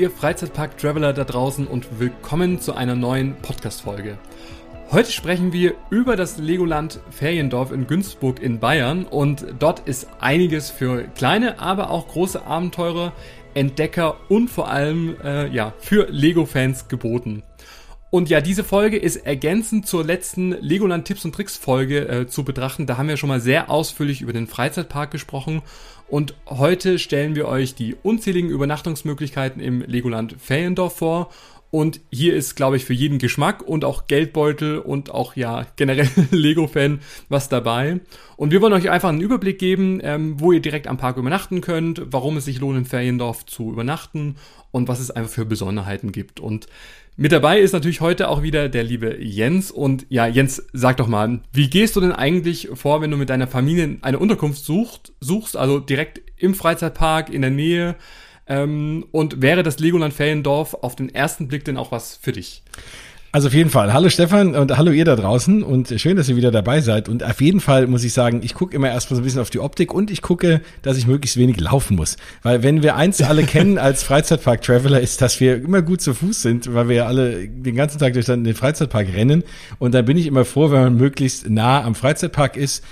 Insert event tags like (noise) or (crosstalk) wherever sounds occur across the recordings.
Ihr Freizeitpark-Traveler da draußen und willkommen zu einer neuen Podcast-Folge. Heute sprechen wir über das Legoland Feriendorf in Günzburg in Bayern und dort ist einiges für kleine, aber auch große Abenteurer, Entdecker und vor allem äh, ja, für Lego-Fans geboten. Und ja, diese Folge ist ergänzend zur letzten Legoland Tipps und Tricks Folge äh, zu betrachten. Da haben wir schon mal sehr ausführlich über den Freizeitpark gesprochen. Und heute stellen wir euch die unzähligen Übernachtungsmöglichkeiten im Legoland Feriendorf vor. Und hier ist, glaube ich, für jeden Geschmack und auch Geldbeutel und auch ja generell (laughs) Lego-Fan was dabei. Und wir wollen euch einfach einen Überblick geben, ähm, wo ihr direkt am Park übernachten könnt, warum es sich lohnt, in Feriendorf zu übernachten und was es einfach für Besonderheiten gibt. Und mit dabei ist natürlich heute auch wieder der liebe Jens. Und ja, Jens, sag doch mal, wie gehst du denn eigentlich vor, wenn du mit deiner Familie eine Unterkunft sucht, suchst, also direkt im Freizeitpark in der Nähe? Ähm, und wäre das Legoland Feriendorf auf den ersten Blick denn auch was für dich? Also auf jeden Fall. Hallo Stefan und hallo ihr da draußen und schön, dass ihr wieder dabei seid. Und auf jeden Fall muss ich sagen, ich gucke immer erstmal so ein bisschen auf die Optik und ich gucke, dass ich möglichst wenig laufen muss. Weil wenn wir eins alle (laughs) kennen als Freizeitpark-Traveler, ist, dass wir immer gut zu Fuß sind, weil wir ja alle den ganzen Tag durch den Freizeitpark rennen. Und dann bin ich immer froh, wenn man möglichst nah am Freizeitpark ist.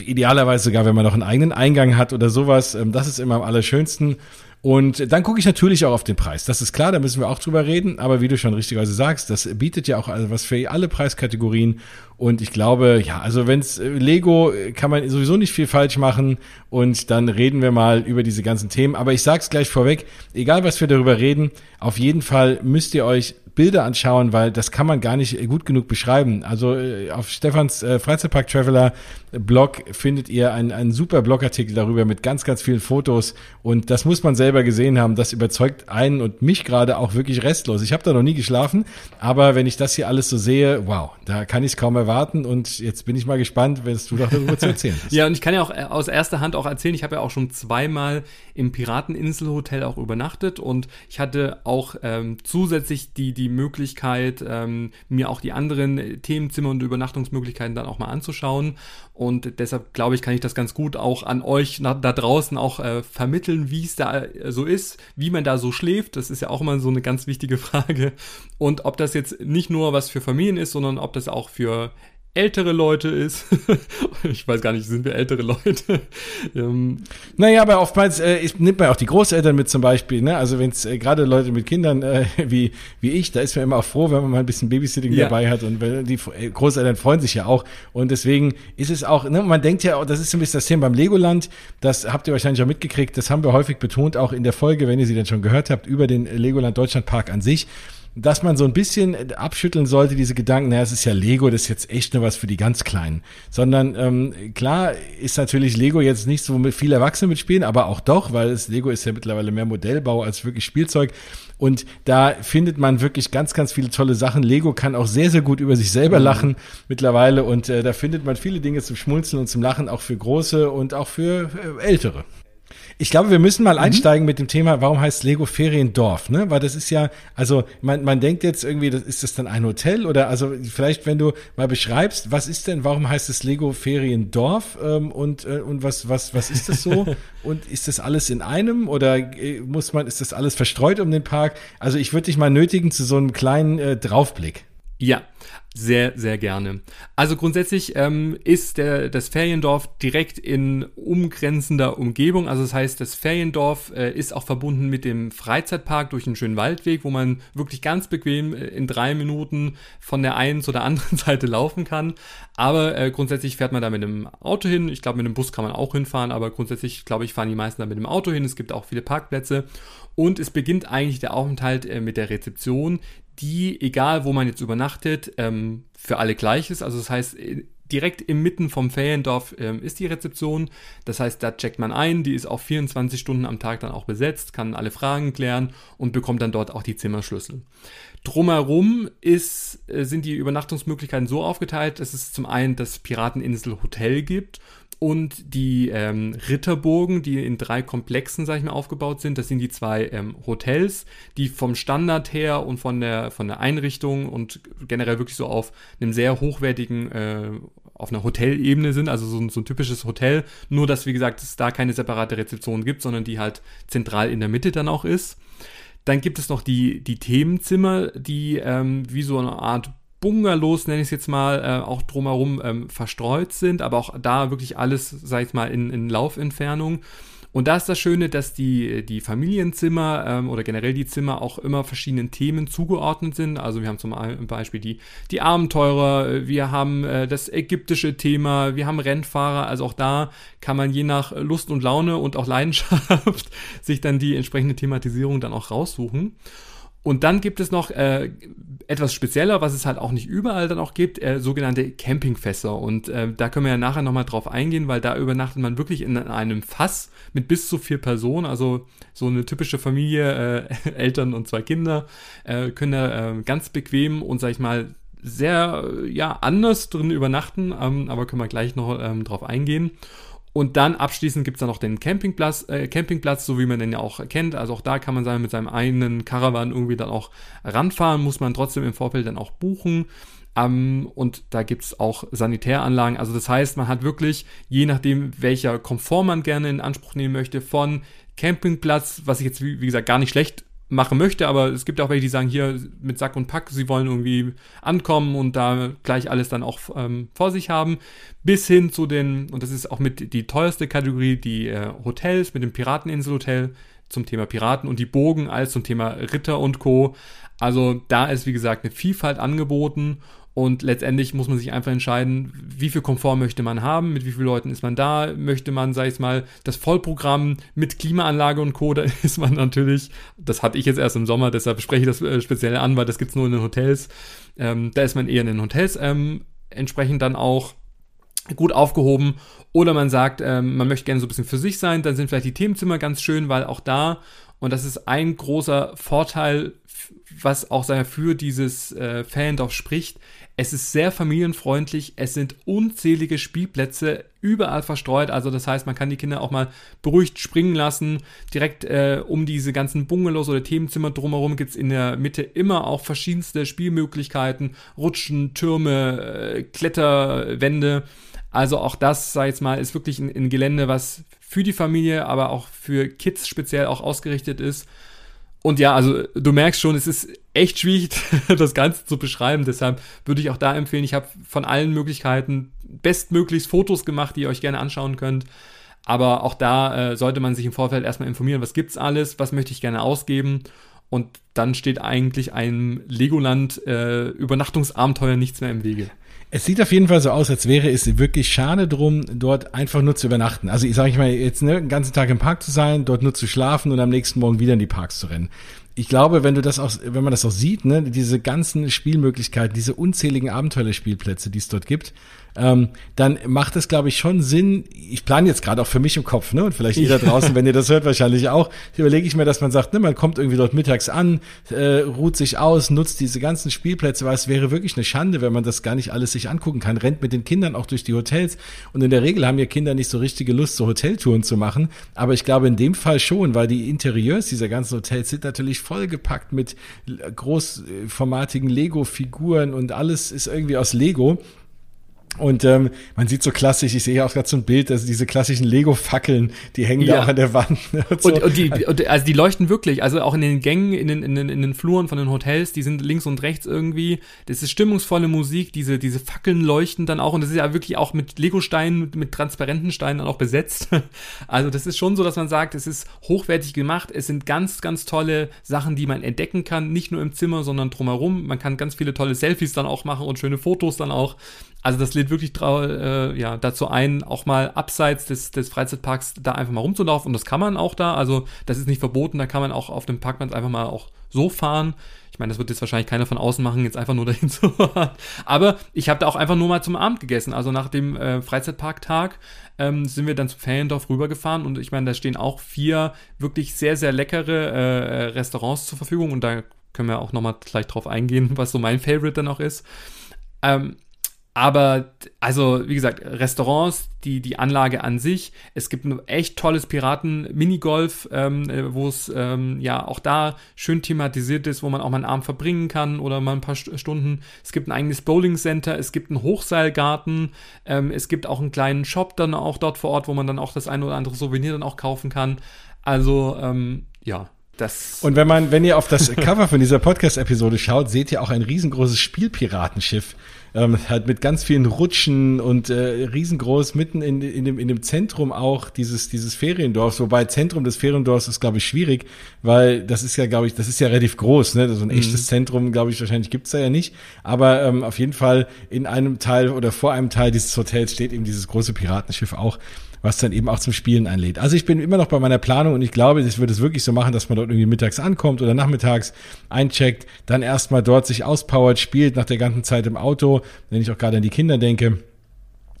Idealerweise sogar, wenn man noch einen eigenen Eingang hat oder sowas. Ähm, das ist immer am allerschönsten. Und dann gucke ich natürlich auch auf den Preis. Das ist klar, da müssen wir auch drüber reden. Aber wie du schon richtigerweise sagst, das bietet ja auch also was für alle Preiskategorien. Und ich glaube, ja, also wenn's äh, Lego kann man sowieso nicht viel falsch machen. Und dann reden wir mal über diese ganzen Themen. Aber ich sag's gleich vorweg, egal was wir darüber reden, auf jeden Fall müsst ihr euch Bilder anschauen, weil das kann man gar nicht gut genug beschreiben. Also äh, auf Stefans äh, Freizeitpark Traveler Blog findet ihr einen, einen super Blogartikel darüber mit ganz, ganz vielen Fotos und das muss man selber gesehen haben. Das überzeugt einen und mich gerade auch wirklich restlos. Ich habe da noch nie geschlafen, aber wenn ich das hier alles so sehe, wow, da kann ich es kaum erwarten und jetzt bin ich mal gespannt, was du darüber zu erzählen hast. (laughs) ja, und ich kann ja auch äh, aus erster Hand auch erzählen, ich habe ja auch schon zweimal im Pirateninselhotel auch übernachtet und ich hatte auch ähm, zusätzlich die, die Möglichkeit, ähm, mir auch die anderen Themenzimmer und Übernachtungsmöglichkeiten dann auch mal anzuschauen. Und deshalb glaube ich, kann ich das ganz gut auch an euch da draußen auch äh, vermitteln, wie es da äh, so ist, wie man da so schläft. Das ist ja auch immer so eine ganz wichtige (laughs) Frage. Und ob das jetzt nicht nur was für Familien ist, sondern ob das auch für ältere Leute ist. (laughs) ich weiß gar nicht, sind wir ältere Leute? (laughs) ähm. Naja, aber oftmals äh, nimmt man auch die Großeltern mit zum Beispiel. Ne? Also wenn es äh, gerade Leute mit Kindern äh, (laughs) wie, wie ich, da ist man immer auch froh, wenn man mal ein bisschen Babysitting ja. dabei hat. Und die äh, Großeltern freuen sich ja auch. Und deswegen ist es auch, ne, man denkt ja, das ist ein bisschen das Thema beim Legoland. Das habt ihr wahrscheinlich auch mitgekriegt. Das haben wir häufig betont, auch in der Folge, wenn ihr sie dann schon gehört habt, über den Legoland Deutschland Park an sich dass man so ein bisschen abschütteln sollte, diese Gedanken, naja, es ist ja Lego, das ist jetzt echt nur was für die ganz Kleinen. Sondern ähm, klar ist natürlich Lego jetzt nicht so mit viel Erwachsene mitspielen, aber auch doch, weil es Lego ist ja mittlerweile mehr Modellbau als wirklich Spielzeug. Und da findet man wirklich ganz, ganz viele tolle Sachen. Lego kann auch sehr, sehr gut über sich selber mhm. lachen mittlerweile. Und äh, da findet man viele Dinge zum Schmunzeln und zum Lachen, auch für große und auch für äh, ältere. Ich glaube, wir müssen mal mhm. einsteigen mit dem Thema, warum heißt Lego Feriendorf, ne? Weil das ist ja, also man, man denkt jetzt irgendwie, das, ist das dann ein Hotel oder also vielleicht, wenn du mal beschreibst, was ist denn, warum heißt es Lego Feriendorf ähm, und, äh, und was, was, was ist das so? (laughs) und ist das alles in einem oder äh, muss man, ist das alles verstreut um den Park? Also ich würde dich mal nötigen zu so einem kleinen äh, Draufblick. Ja, sehr, sehr gerne. Also grundsätzlich ähm, ist der, das Feriendorf direkt in umgrenzender Umgebung. Also das heißt, das Feriendorf äh, ist auch verbunden mit dem Freizeitpark durch einen schönen Waldweg, wo man wirklich ganz bequem äh, in drei Minuten von der einen zu der anderen (laughs) Seite laufen kann. Aber äh, grundsätzlich fährt man da mit einem Auto hin. Ich glaube, mit einem Bus kann man auch hinfahren, aber grundsätzlich, glaube ich, fahren die meisten da mit dem Auto hin. Es gibt auch viele Parkplätze. Und es beginnt eigentlich der Aufenthalt äh, mit der Rezeption, die, egal wo man jetzt übernachtet, ähm, für alle gleich ist. Also das heißt, äh, direkt inmitten vom Feriendorf ähm, ist die Rezeption. Das heißt, da checkt man ein, die ist auch 24 Stunden am Tag dann auch besetzt, kann alle Fragen klären und bekommt dann dort auch die Zimmerschlüssel. Drumherum ist, äh, sind die Übernachtungsmöglichkeiten so aufgeteilt, dass es zum einen das Pirateninsel Hotel gibt und die ähm, Ritterburgen, die in drei Komplexen, sag ich mal, aufgebaut sind. Das sind die zwei ähm, Hotels, die vom Standard her und von der, von der Einrichtung und generell wirklich so auf einem sehr hochwertigen, äh, auf einer Hotelebene sind, also so, so ein typisches Hotel. Nur, dass, wie gesagt, es da keine separate Rezeption gibt, sondern die halt zentral in der Mitte dann auch ist. Dann gibt es noch die, die Themenzimmer, die ähm, wie so eine Art Bungalows, nenne ich es jetzt mal, äh, auch drumherum ähm, verstreut sind, aber auch da wirklich alles, sag ich mal, in, in Laufentfernung. Und da ist das Schöne, dass die, die Familienzimmer ähm, oder generell die Zimmer auch immer verschiedenen Themen zugeordnet sind. Also wir haben zum Beispiel die, die Abenteurer, wir haben äh, das ägyptische Thema, wir haben Rennfahrer. Also auch da kann man je nach Lust und Laune und auch Leidenschaft (laughs) sich dann die entsprechende Thematisierung dann auch raussuchen. Und dann gibt es noch äh, etwas spezieller, was es halt auch nicht überall dann auch gibt, äh, sogenannte Campingfässer. Und äh, da können wir ja nachher nochmal drauf eingehen, weil da übernachtet man wirklich in einem Fass mit bis zu vier Personen. Also so eine typische Familie, äh, (laughs) Eltern und zwei Kinder, äh, können da äh, ganz bequem und sag ich mal sehr ja anders drin übernachten, ähm, aber können wir gleich noch ähm, drauf eingehen. Und dann abschließend gibt es dann noch den Campingplatz, äh, Campingplatz, so wie man den ja auch kennt. Also auch da kann man sein, mit seinem eigenen Caravan irgendwie dann auch ranfahren, muss man trotzdem im Vorfeld dann auch buchen. Um, und da gibt es auch Sanitäranlagen. Also das heißt, man hat wirklich, je nachdem, welcher Komfort man gerne in Anspruch nehmen möchte, von Campingplatz, was ich jetzt, wie, wie gesagt, gar nicht schlecht machen möchte, aber es gibt auch welche, die sagen, hier mit Sack und Pack, sie wollen irgendwie ankommen und da gleich alles dann auch ähm, vor sich haben, bis hin zu den, und das ist auch mit die teuerste Kategorie, die äh, Hotels mit dem Pirateninselhotel zum Thema Piraten und die Bogen als zum Thema Ritter und Co. Also da ist, wie gesagt, eine Vielfalt angeboten und letztendlich muss man sich einfach entscheiden, wie viel Komfort möchte man haben, mit wie vielen Leuten ist man da, möchte man, sag ich mal, das Vollprogramm mit Klimaanlage und Co., (laughs) da ist man natürlich, das hatte ich jetzt erst im Sommer, deshalb spreche ich das äh, speziell an, weil das gibt's nur in den Hotels, ähm, da ist man eher in den Hotels ähm, entsprechend dann auch gut aufgehoben oder man sagt, ähm, man möchte gerne so ein bisschen für sich sein, dann sind vielleicht die Themenzimmer ganz schön, weil auch da, und das ist ein großer Vorteil, was auch für dieses äh, Fandorf spricht, es ist sehr familienfreundlich. Es sind unzählige Spielplätze überall verstreut. Also das heißt, man kann die Kinder auch mal beruhigt springen lassen. Direkt äh, um diese ganzen Bungalows oder Themenzimmer drumherum gibt es in der Mitte immer auch verschiedenste Spielmöglichkeiten. Rutschen, Türme, äh, Kletterwände. Also auch das, sag ich jetzt mal, ist wirklich ein, ein Gelände, was für die Familie, aber auch für Kids speziell auch ausgerichtet ist. Und ja, also du merkst schon, es ist echt schwierig, (laughs) das Ganze zu beschreiben. Deshalb würde ich auch da empfehlen, ich habe von allen Möglichkeiten bestmöglichst Fotos gemacht, die ihr euch gerne anschauen könnt. Aber auch da äh, sollte man sich im Vorfeld erstmal informieren, was gibt's alles, was möchte ich gerne ausgeben. Und dann steht eigentlich einem Legoland äh, nichts mehr im Wege. Es sieht auf jeden Fall so aus, als wäre es wirklich schade drum, dort einfach nur zu übernachten. Also ich sage ich mal, jetzt ne, den ganzen Tag im Park zu sein, dort nur zu schlafen und am nächsten Morgen wieder in die Parks zu rennen ich glaube, wenn du das auch, wenn man das auch sieht, ne, diese ganzen Spielmöglichkeiten, diese unzähligen Abenteuerspielplätze, die es dort gibt, ähm, dann macht es, glaube ich, schon Sinn. Ich plane jetzt gerade auch für mich im Kopf, ne? Und vielleicht ihr da draußen, wenn ihr das hört, wahrscheinlich auch. Überlege ich mir, dass man sagt, ne, man kommt irgendwie dort mittags an, äh, ruht sich aus, nutzt diese ganzen Spielplätze, weil es wäre wirklich eine Schande, wenn man das gar nicht alles sich angucken kann. Rennt mit den Kindern auch durch die Hotels. Und in der Regel haben ja Kinder nicht so richtige Lust, so Hoteltouren zu machen. Aber ich glaube in dem Fall schon, weil die Interieurs dieser ganzen Hotels sind natürlich vollgepackt mit großformatigen Lego-Figuren und alles ist irgendwie aus Lego. Und ähm, man sieht so klassisch, ich sehe auch gerade so ein Bild, also diese klassischen Lego-Fackeln, die hängen ja. da auch an der Wand. Und, so. und, und, die, und, also die leuchten wirklich, also auch in den Gängen, in den, in, den, in den Fluren von den Hotels, die sind links und rechts irgendwie. Das ist stimmungsvolle Musik, diese, diese Fackeln leuchten dann auch und das ist ja wirklich auch mit Lego-Steinen, mit transparenten Steinen dann auch besetzt. (laughs) Also das ist schon so, dass man sagt, es ist hochwertig gemacht, es sind ganz, ganz tolle Sachen, die man entdecken kann, nicht nur im Zimmer, sondern drumherum. Man kann ganz viele tolle Selfies dann auch machen und schöne Fotos dann auch. Also das lädt wirklich äh, ja, dazu ein, auch mal abseits des, des Freizeitparks da einfach mal rumzulaufen. Und das kann man auch da. Also das ist nicht verboten. Da kann man auch auf dem Parkplatz einfach mal auch so fahren. Ich meine, das wird jetzt wahrscheinlich keiner von außen machen, jetzt einfach nur (laughs) dahin zu fahren. Aber ich habe da auch einfach nur mal zum Abend gegessen. Also nach dem äh, Freizeitparktag ähm, sind wir dann zu Feriendorf rübergefahren. Und ich meine, da stehen auch vier wirklich sehr, sehr leckere äh, Restaurants zur Verfügung. Und da können wir auch nochmal gleich drauf eingehen, (laughs) was so mein Favorite dann auch ist. Ähm, aber, also, wie gesagt, Restaurants, die, die Anlage an sich. Es gibt ein echt tolles Piraten-Minigolf, ähm, äh, wo es ähm, ja auch da schön thematisiert ist, wo man auch mal einen Abend verbringen kann oder mal ein paar Stunden. Es gibt ein eigenes Bowling-Center, es gibt einen Hochseilgarten, ähm, es gibt auch einen kleinen Shop dann auch dort vor Ort, wo man dann auch das eine oder andere Souvenir dann auch kaufen kann. Also, ähm, ja, Das und wenn man, wenn ihr auf das Cover von dieser Podcast-Episode schaut, seht ihr auch ein riesengroßes Spielpiratenschiff. Ähm, halt mit ganz vielen Rutschen und äh, riesengroß mitten in, in, dem, in dem Zentrum auch dieses, dieses Feriendorfs. Wobei Zentrum des Feriendorfs ist, glaube ich, schwierig, weil das ist ja, glaube ich, das ist ja relativ groß. Ne? So ein mhm. echtes Zentrum, glaube ich, wahrscheinlich gibt's da ja nicht. Aber ähm, auf jeden Fall in einem Teil oder vor einem Teil dieses Hotels steht eben dieses große Piratenschiff auch was dann eben auch zum Spielen einlädt. Also ich bin immer noch bei meiner Planung und ich glaube, ich würde es wirklich so machen, dass man dort irgendwie mittags ankommt oder nachmittags eincheckt, dann erstmal dort sich auspowert, spielt nach der ganzen Zeit im Auto, wenn ich auch gerade an die Kinder denke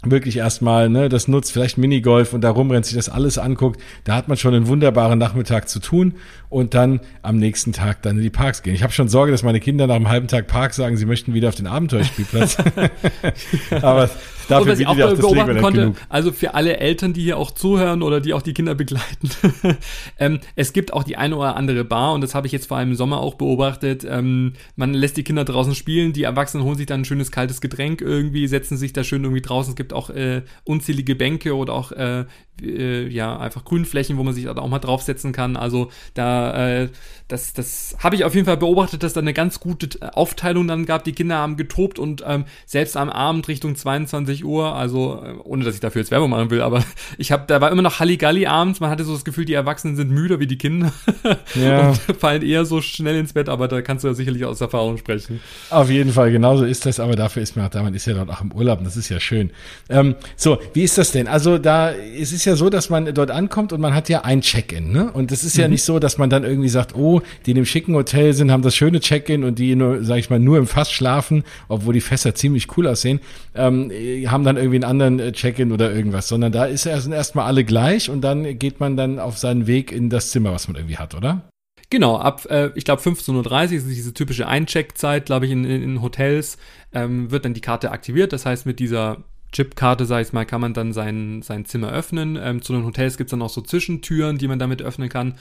wirklich erstmal ne, das nutzt, vielleicht Minigolf und da rumrennt, sich das alles anguckt, da hat man schon einen wunderbaren Nachmittag zu tun und dann am nächsten Tag dann in die Parks gehen. Ich habe schon Sorge, dass meine Kinder nach einem halben Tag Park sagen, sie möchten wieder auf den Abenteuerspielplatz. (laughs) Aber dafür was ich auch beobachten konnte, genug. also für alle Eltern, die hier auch zuhören oder die auch die Kinder begleiten, (laughs) ähm, es gibt auch die eine oder andere Bar und das habe ich jetzt vor allem im Sommer auch beobachtet. Ähm, man lässt die Kinder draußen spielen, die Erwachsenen holen sich dann ein schönes kaltes Getränk irgendwie, setzen sich da schön irgendwie draußen. Es gibt auch äh, unzählige Bänke oder auch äh, äh, ja einfach Grünflächen, wo man sich da auch mal draufsetzen kann. Also da äh, das das habe ich auf jeden Fall beobachtet, dass da eine ganz gute Aufteilung dann gab. Die Kinder haben getobt und ähm, selbst am Abend Richtung 22 Uhr, also äh, ohne dass ich dafür jetzt Werbung machen will, aber (laughs) ich habe da war immer noch Halligalli abends. Man hatte so das Gefühl, die Erwachsenen sind müder wie die Kinder (laughs) ja. und (laughs) fallen eher so schnell ins Bett. Aber da kannst du ja sicherlich aus Erfahrung sprechen. Auf jeden Fall, genauso ist das. Aber dafür ist man auch da. Man ist ja dort auch im Urlaub. Und das ist ja schön. Ähm, so, wie ist das denn? Also da es ist ja so, dass man dort ankommt und man hat ja ein Check-in, ne? Und es ist mhm. ja nicht so, dass man dann irgendwie sagt, oh, die in dem schicken Hotel sind, haben das schöne Check-in und die nur, sag ich mal, nur im Fass schlafen, obwohl die Fässer ziemlich cool aussehen, ähm, haben dann irgendwie einen anderen äh, Check-in oder irgendwas, sondern da ist sind erstmal alle gleich und dann geht man dann auf seinen Weg in das Zimmer, was man irgendwie hat, oder? Genau, ab, äh, ich glaube, 15.30 Uhr ist diese typische Eincheckzeit, glaube ich, in, in, in Hotels, ähm, wird dann die Karte aktiviert. Das heißt, mit dieser Chipkarte, sag ich mal, kann man dann sein, sein Zimmer öffnen. Ähm, zu den Hotels gibt es dann auch so Zwischentüren, die man damit öffnen kann.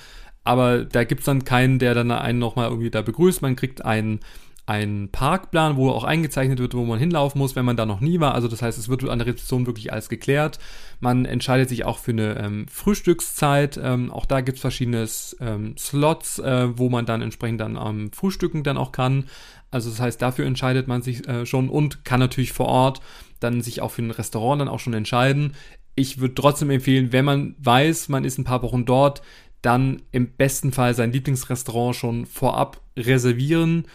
Aber da gibt es dann keinen, der dann einen nochmal irgendwie da begrüßt. Man kriegt einen, einen Parkplan, wo auch eingezeichnet wird, wo man hinlaufen muss, wenn man da noch nie war. Also das heißt, es wird an der Rezeption wirklich alles geklärt. Man entscheidet sich auch für eine ähm, Frühstückszeit. Ähm, auch da gibt es verschiedene ähm, Slots, äh, wo man dann entsprechend dann am Frühstücken dann auch kann. Also das heißt, dafür entscheidet man sich äh, schon und kann natürlich vor Ort dann sich auch für ein Restaurant dann auch schon entscheiden. Ich würde trotzdem empfehlen, wenn man weiß, man ist ein paar Wochen dort, dann im besten Fall sein Lieblingsrestaurant schon vorab reservieren,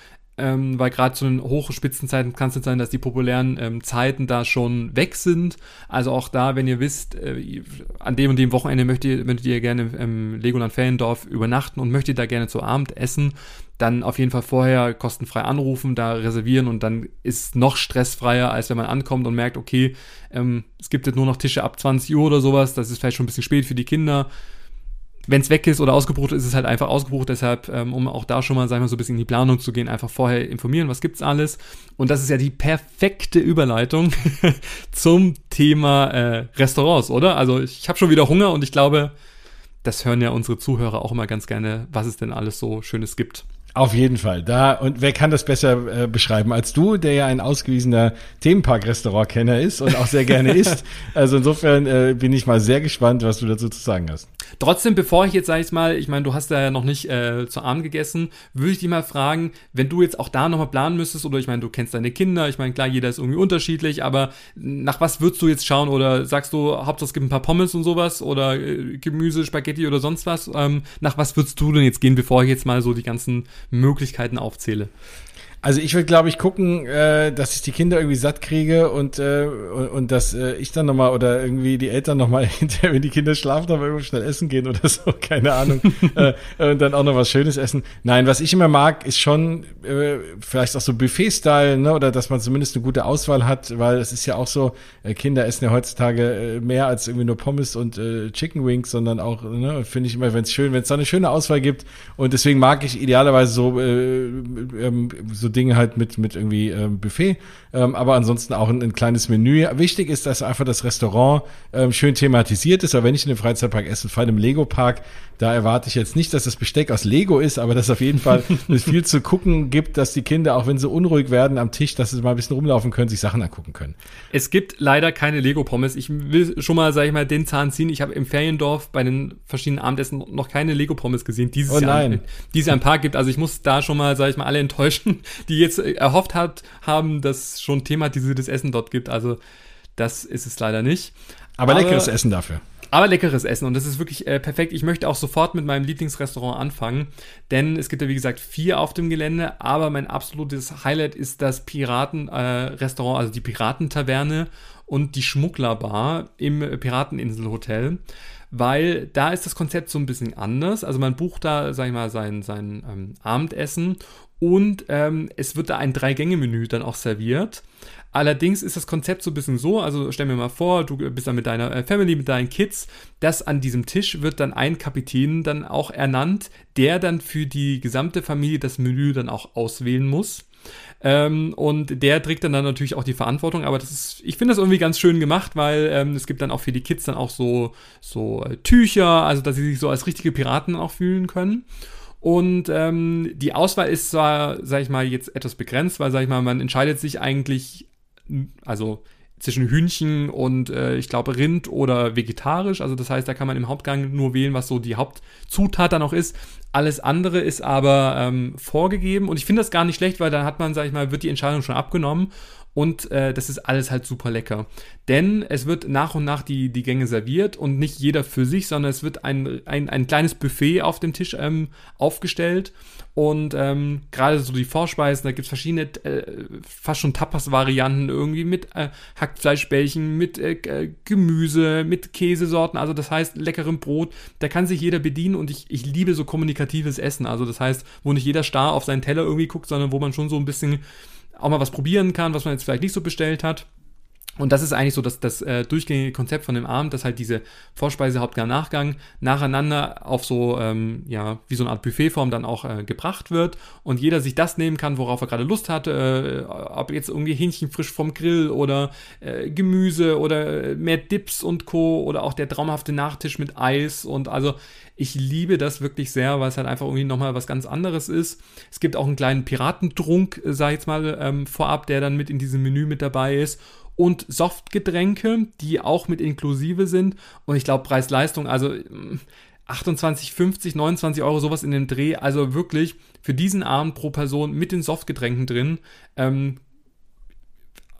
ähm, weil gerade zu den hohen Spitzenzeiten kann es nicht sein, dass die populären ähm, Zeiten da schon weg sind. Also auch da, wenn ihr wisst, äh, an dem und dem Wochenende möchtet ihr, möchtet ihr gerne im Legoland Feriendorf übernachten und möchtet da gerne zu Abend essen, dann auf jeden Fall vorher kostenfrei anrufen, da reservieren und dann ist es noch stressfreier, als wenn man ankommt und merkt, okay, ähm, es gibt jetzt nur noch Tische ab 20 Uhr oder sowas, das ist vielleicht schon ein bisschen spät für die Kinder wenn es weg ist oder ausgebucht ist, ist es halt einfach ausgebucht. Deshalb, ähm, um auch da schon mal, sagen wir so ein bisschen in die Planung zu gehen, einfach vorher informieren, was gibt's alles. Und das ist ja die perfekte Überleitung (laughs) zum Thema äh, Restaurants, oder? Also ich habe schon wieder Hunger und ich glaube, das hören ja unsere Zuhörer auch immer ganz gerne, was es denn alles so Schönes gibt. Auf jeden Fall. Da und wer kann das besser äh, beschreiben als du, der ja ein ausgewiesener Themenpark-Restaurant-Kenner ist und auch sehr gerne isst. (laughs) Also insofern äh, bin ich mal sehr gespannt, was du dazu zu sagen hast. Trotzdem, bevor ich jetzt sag ich mal, ich meine, du hast ja noch nicht äh, zu Abend gegessen, würde ich dich mal fragen, wenn du jetzt auch da nochmal planen müsstest oder ich meine, du kennst deine Kinder, ich meine, klar, jeder ist irgendwie unterschiedlich, aber nach was würdest du jetzt schauen oder sagst du, Hauptsache es gibt ein paar Pommes und sowas oder äh, Gemüse, Spaghetti oder sonst was? Ähm, nach was würdest du denn jetzt gehen, bevor ich jetzt mal so die ganzen Möglichkeiten aufzähle. Also ich würde, glaube ich, gucken, äh, dass ich die Kinder irgendwie satt kriege und, äh, und, und dass äh, ich dann nochmal oder irgendwie die Eltern nochmal (laughs) hinterher, wenn die Kinder schlafen, nochmal irgendwo schnell essen gehen oder so, (laughs) keine Ahnung. äh, und dann auch noch was Schönes essen. Nein, was ich immer mag, ist schon äh, vielleicht auch so Buffet-Style, ne? Oder dass man zumindest eine gute Auswahl hat, weil es ist ja auch so, äh, Kinder essen ja heutzutage äh, mehr als irgendwie nur Pommes und äh, Chicken Wings, sondern auch, ne, finde ich immer, wenn es schön, wenn es da eine schöne Auswahl gibt. Und deswegen mag ich idealerweise so, äh, ähm, so Dinge halt mit, mit irgendwie ähm, Buffet, ähm, aber ansonsten auch ein, ein kleines Menü. Wichtig ist, dass einfach das Restaurant ähm, schön thematisiert ist, aber wenn ich in den Freizeitpark esse, vor allem im Lego-Park, da erwarte ich jetzt nicht, dass das Besteck aus Lego ist, aber dass auf jeden Fall (laughs) es viel zu gucken gibt, dass die Kinder, auch wenn sie unruhig werden am Tisch, dass sie mal ein bisschen rumlaufen können, sich Sachen angucken können. Es gibt leider keine Lego-Pommes. Ich will schon mal, sag ich mal, den Zahn ziehen. Ich habe im Feriendorf bei den verschiedenen Abendessen noch keine Lego-Pommes gesehen, dieses Oh Jahr, nein. die es ja im Park gibt. Also ich muss da schon mal, sag ich mal, alle enttäuschen, die jetzt äh, erhofft hat, haben, dass schon thematisiertes Essen dort gibt. Also das ist es leider nicht. Aber, leckeres Essen dafür. Aber leckeres Essen und das ist wirklich äh, perfekt. Ich möchte auch sofort mit meinem Lieblingsrestaurant anfangen, denn es gibt ja wie gesagt vier auf dem Gelände, aber mein absolutes Highlight ist das Piratenrestaurant, äh, also die Piratentaverne und die Schmugglerbar im Pirateninselhotel, weil da ist das Konzept so ein bisschen anders. Also man bucht da, sag ich mal, sein, sein ähm, Abendessen und ähm, es wird da ein Drei-Gänge-Menü dann auch serviert. Allerdings ist das Konzept so ein bisschen so, also stell mir mal vor, du bist dann mit deiner äh, Family, mit deinen Kids, dass an diesem Tisch wird dann ein Kapitän dann auch ernannt, der dann für die gesamte Familie das Menü dann auch auswählen muss. Ähm, und der trägt dann, dann natürlich auch die Verantwortung, aber das ist, ich finde das irgendwie ganz schön gemacht, weil ähm, es gibt dann auch für die Kids dann auch so, so äh, Tücher, also dass sie sich so als richtige Piraten auch fühlen können. Und ähm, die Auswahl ist zwar, sag ich mal, jetzt etwas begrenzt, weil, sag ich mal, man entscheidet sich eigentlich, also zwischen Hühnchen und äh, ich glaube Rind oder vegetarisch. Also das heißt, da kann man im Hauptgang nur wählen, was so die Hauptzutat dann auch ist. Alles andere ist aber ähm, vorgegeben und ich finde das gar nicht schlecht, weil dann hat man, sag ich mal, wird die Entscheidung schon abgenommen und äh, das ist alles halt super lecker. Denn es wird nach und nach die, die Gänge serviert und nicht jeder für sich, sondern es wird ein, ein, ein kleines Buffet auf dem Tisch ähm, aufgestellt. Und ähm, gerade so die Vorspeisen, da gibt es verschiedene, äh, fast schon Tapas-Varianten irgendwie mit äh, Hackfleischbällchen, mit äh, Gemüse, mit Käsesorten, also das heißt leckerem Brot. Da kann sich jeder bedienen und ich, ich liebe so kommunikatives Essen. Also das heißt, wo nicht jeder starr auf seinen Teller irgendwie guckt, sondern wo man schon so ein bisschen auch mal was probieren kann, was man jetzt vielleicht nicht so bestellt hat. Und das ist eigentlich so das, das äh, durchgängige Konzept von dem Abend, dass halt diese Vorspeise, Hauptgang, Nachgang nacheinander auf so, ähm, ja, wie so eine Art Buffetform dann auch äh, gebracht wird und jeder sich das nehmen kann, worauf er gerade Lust hat, äh, ob jetzt irgendwie Hähnchen frisch vom Grill oder äh, Gemüse oder mehr Dips und Co. oder auch der traumhafte Nachtisch mit Eis und also ich liebe das wirklich sehr, weil es halt einfach irgendwie nochmal was ganz anderes ist. Es gibt auch einen kleinen Piratentrunk, äh, sag ich jetzt mal, ähm, vorab, der dann mit in diesem Menü mit dabei ist und Softgetränke, die auch mit inklusive sind. Und ich glaube, Preis-Leistung, also 28, 50, 29 Euro, sowas in dem Dreh. Also wirklich für diesen Abend pro Person mit den Softgetränken drin ähm,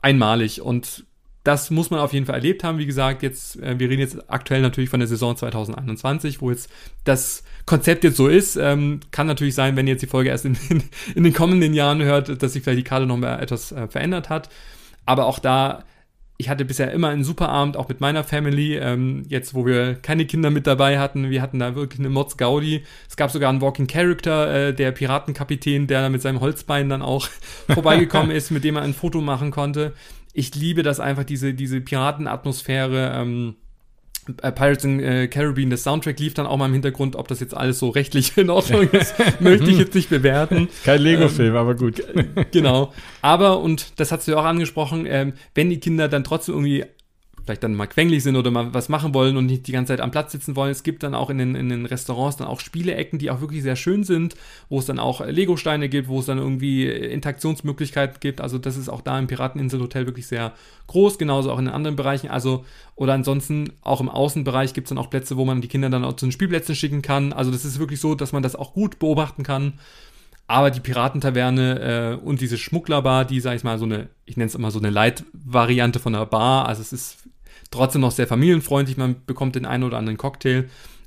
einmalig. Und das muss man auf jeden Fall erlebt haben. Wie gesagt, jetzt, äh, wir reden jetzt aktuell natürlich von der Saison 2021, wo jetzt das Konzept jetzt so ist. Ähm, kann natürlich sein, wenn ihr jetzt die Folge erst in, in, in, den kommenden Jahren hört, dass sich vielleicht die Karte noch mal etwas äh, verändert hat. Aber auch da, ich hatte bisher immer einen super Abend, auch mit meiner Family. Ähm, jetzt, wo wir keine Kinder mit dabei hatten, wir hatten da wirklich eine Mods Gaudi. Es gab sogar einen Walking Character, äh, der Piratenkapitän, der da mit seinem Holzbein dann auch (laughs) vorbeigekommen (laughs) ist, mit dem er ein Foto machen konnte. Ich liebe das einfach, diese, diese Piratenatmosphäre. Ähm, Pirates in äh, Caribbean, der Soundtrack lief dann auch mal im Hintergrund, ob das jetzt alles so rechtlich in Ordnung (laughs) ist, möchte ich jetzt nicht bewerten. Kein Lego-Film, ähm, aber gut. Genau. Aber, und das hast du ja auch angesprochen, ähm, wenn die Kinder dann trotzdem irgendwie vielleicht dann mal quengelig sind oder mal was machen wollen und nicht die ganze Zeit am Platz sitzen wollen. Es gibt dann auch in den, in den Restaurants dann auch Spieleecken, die auch wirklich sehr schön sind, wo es dann auch Lego-Steine gibt, wo es dann irgendwie Interaktionsmöglichkeiten gibt. Also das ist auch da im Pirateninselhotel wirklich sehr groß, genauso auch in den anderen Bereichen. Also, oder ansonsten auch im Außenbereich gibt es dann auch Plätze, wo man die Kinder dann auch zu den Spielplätzen schicken kann. Also das ist wirklich so, dass man das auch gut beobachten kann. Aber die Piratentaverne äh, und diese Schmugglerbar, die, sag ich mal, so eine, ich nenne es immer so eine Light-Variante von einer Bar. Also es ist trotzdem noch sehr familienfreundlich, man bekommt den einen oder anderen Cocktail,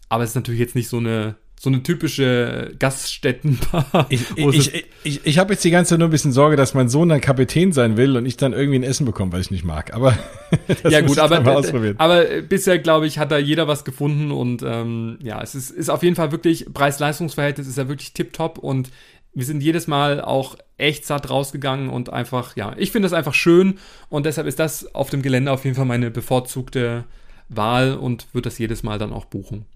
aber es ist natürlich jetzt nicht so eine so eine typische Gaststättenbar. (laughs) Ich, ich, ich, ich, habe jetzt die ganze Zeit nur ein bisschen Sorge, dass mein Sohn dann Kapitän sein will und ich dann irgendwie ein Essen bekomme, weil ich nicht mag. Aber (laughs) ja gut, aber, aber bisher glaube ich hat da jeder was gefunden und ähm, ja, es ist, ist auf jeden Fall wirklich Preis-Leistungs-Verhältnis ist ja wirklich tipptopp und wir sind jedes Mal auch echt satt rausgegangen und einfach, ja, ich finde das einfach schön und deshalb ist das auf dem Gelände auf jeden Fall meine bevorzugte Wahl und würde das jedes Mal dann auch buchen.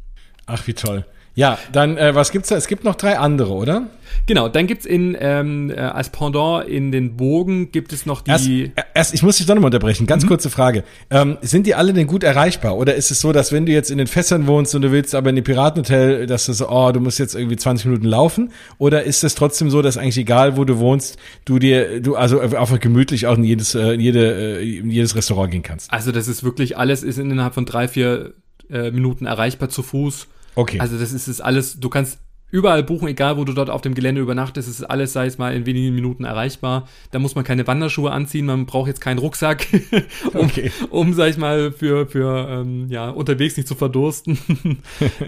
Ach, wie toll. Ja, dann, äh, was gibt's da? Es gibt noch drei andere, oder? Genau, dann gibt's in, ähm, äh, als Pendant in den Bogen gibt es noch die. Erst, erst ich muss dich doch nochmal unterbrechen. Ganz mhm. kurze Frage. Ähm, sind die alle denn gut erreichbar? Oder ist es so, dass wenn du jetzt in den Fässern wohnst und du willst aber in die Piratenhotel, dass du so, oh, du musst jetzt irgendwie 20 Minuten laufen? Oder ist es trotzdem so, dass eigentlich egal, wo du wohnst, du dir, du also einfach gemütlich auch in jedes, äh, in jede, äh, in jedes Restaurant gehen kannst? Also das ist wirklich, alles ist innerhalb von drei, vier äh, Minuten erreichbar zu Fuß Okay. Also das ist es alles, du kannst überall buchen, egal wo du dort auf dem Gelände übernachtest, ist alles, sei es mal, in wenigen Minuten erreichbar. Da muss man keine Wanderschuhe anziehen, man braucht jetzt keinen Rucksack, (laughs) um, okay. um, sag ich mal, für, für ähm, ja, unterwegs nicht zu verdursten. (laughs)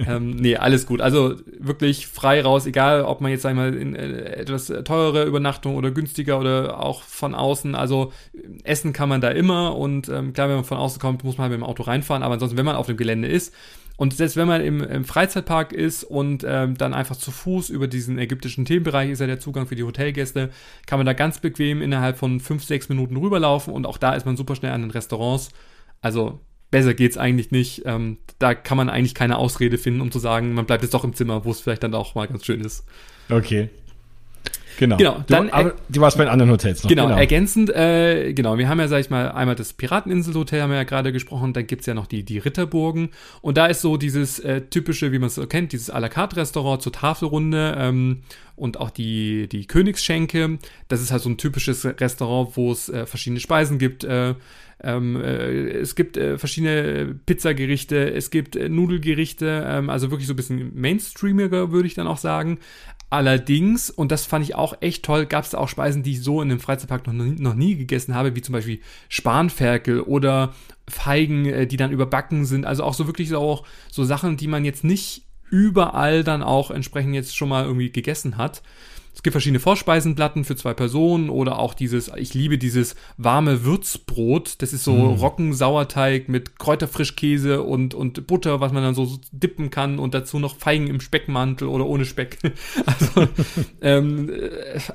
ähm, nee, alles gut. Also wirklich frei raus, egal ob man jetzt, sag ich mal, in äh, etwas teurere Übernachtung oder günstiger oder auch von außen. Also essen kann man da immer und ähm, klar, wenn man von außen kommt, muss man halt mit dem Auto reinfahren, aber ansonsten, wenn man auf dem Gelände ist, und selbst wenn man im, im Freizeitpark ist und ähm, dann einfach zu Fuß über diesen ägyptischen Themenbereich ist ja der Zugang für die Hotelgäste, kann man da ganz bequem innerhalb von fünf, sechs Minuten rüberlaufen und auch da ist man super schnell an den Restaurants. Also besser geht's eigentlich nicht. Ähm, da kann man eigentlich keine Ausrede finden, um zu sagen, man bleibt jetzt doch im Zimmer, wo es vielleicht dann auch mal ganz schön ist. Okay. Genau. genau dann, du, aber die war es bei den anderen Hotels noch. Genau, genau. ergänzend, äh, genau, wir haben ja, sag ich mal, einmal das Pirateninselhotel, haben wir ja gerade gesprochen, dann gibt's ja noch die, die Ritterburgen. Und da ist so dieses äh, typische, wie man es so kennt, dieses à la carte Restaurant zur Tafelrunde ähm, und auch die, die Königsschenke. Das ist halt so ein typisches Restaurant, wo es äh, verschiedene Speisen gibt. Äh, ähm, äh, es gibt äh, verschiedene Pizzagerichte, es gibt äh, Nudelgerichte, ähm, also wirklich so ein bisschen mainstreamiger, würde ich dann auch sagen. Allerdings, und das fand ich auch echt toll, gab es auch Speisen, die ich so in einem Freizeitpark noch, noch nie gegessen habe, wie zum Beispiel Spanferkel oder Feigen, äh, die dann überbacken sind. Also auch so wirklich auch so Sachen, die man jetzt nicht überall dann auch entsprechend jetzt schon mal irgendwie gegessen hat. Es gibt verschiedene Vorspeisenplatten für zwei Personen oder auch dieses, ich liebe dieses warme Würzbrot. Das ist so mm. Roggensauerteig mit Kräuterfrischkäse und, und Butter, was man dann so dippen kann und dazu noch Feigen im Speckmantel oder ohne Speck. (laughs) also, ähm,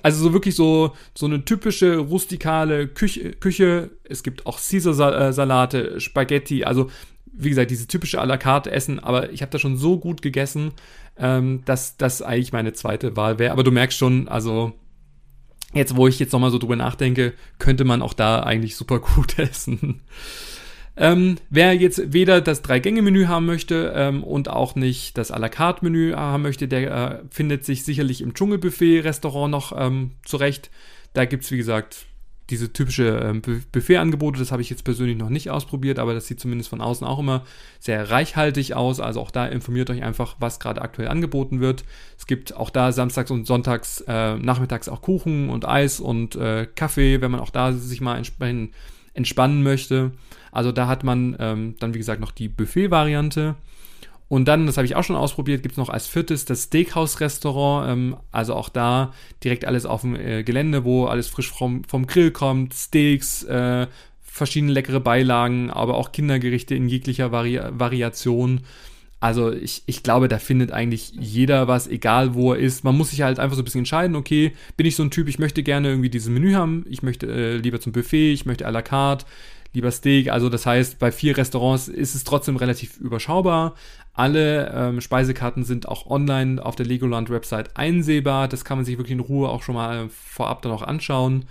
also so wirklich so, so eine typische rustikale Küche. Küche. Es gibt auch Caesar-Salate, Spaghetti, also wie gesagt, diese typische à la carte Essen, aber ich habe da schon so gut gegessen ähm, dass das eigentlich meine zweite Wahl wäre. Aber du merkst schon, also jetzt, wo ich jetzt nochmal so drüber nachdenke, könnte man auch da eigentlich super (laughs) gut essen. Ähm, wer jetzt weder das Drei-Gänge-Menü haben möchte ähm, und auch nicht das à la carte-Menü haben möchte, der äh, findet sich sicherlich im Dschungelbuffet-Restaurant noch ähm, zurecht. Da gibt's wie gesagt, diese typische ähm, Buffet-Angebote, das habe ich jetzt persönlich noch nicht ausprobiert, aber das sieht zumindest von außen auch immer sehr reichhaltig aus. Also auch da informiert euch einfach, was gerade aktuell angeboten wird. Es gibt auch da samstags und sonntags äh, nachmittags auch Kuchen und Eis und äh, Kaffee, wenn man auch da sich mal entsprechend entspannen möchte. Also da hat man ähm, dann wie gesagt noch die Buffet-Variante. Und dann, das habe ich auch schon ausprobiert, gibt es noch als viertes das Steakhouse-Restaurant. Ähm, also auch da direkt alles auf dem äh, Gelände, wo alles frisch vom, vom Grill kommt. Steaks, äh, verschiedene leckere Beilagen, aber auch Kindergerichte in jeglicher Vari Variation. Also ich, ich glaube, da findet eigentlich jeder was, egal wo er ist. Man muss sich halt einfach so ein bisschen entscheiden, okay, bin ich so ein Typ, ich möchte gerne irgendwie dieses Menü haben, ich möchte äh, lieber zum Buffet, ich möchte à la carte, lieber Steak. Also das heißt, bei vier Restaurants ist es trotzdem relativ überschaubar. Alle ähm, Speisekarten sind auch online auf der Legoland-Website einsehbar. Das kann man sich wirklich in Ruhe auch schon mal vorab dann auch anschauen.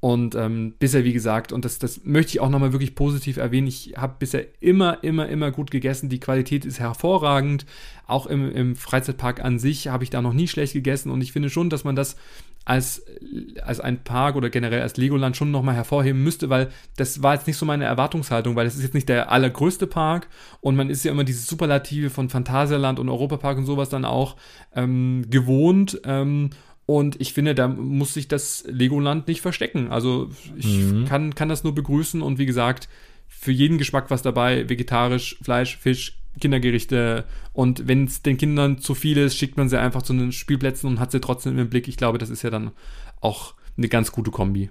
Und ähm, bisher, wie gesagt, und das, das möchte ich auch nochmal wirklich positiv erwähnen, ich habe bisher immer, immer, immer gut gegessen. Die Qualität ist hervorragend. Auch im, im Freizeitpark an sich habe ich da noch nie schlecht gegessen. Und ich finde schon, dass man das als, als ein Park oder generell als Legoland schon nochmal hervorheben müsste, weil das war jetzt nicht so meine Erwartungshaltung, weil es ist jetzt nicht der allergrößte Park und man ist ja immer diese Superlative von Phantasialand und Europapark und sowas dann auch ähm, gewohnt. Ähm, und ich finde, da muss sich das Legoland nicht verstecken. Also ich mhm. kann, kann das nur begrüßen und wie gesagt, für jeden Geschmack was dabei, vegetarisch, Fleisch, Fisch, Kindergerichte und wenn es den Kindern zu viel ist, schickt man sie einfach zu den Spielplätzen und hat sie trotzdem im Blick. Ich glaube, das ist ja dann auch eine ganz gute Kombi.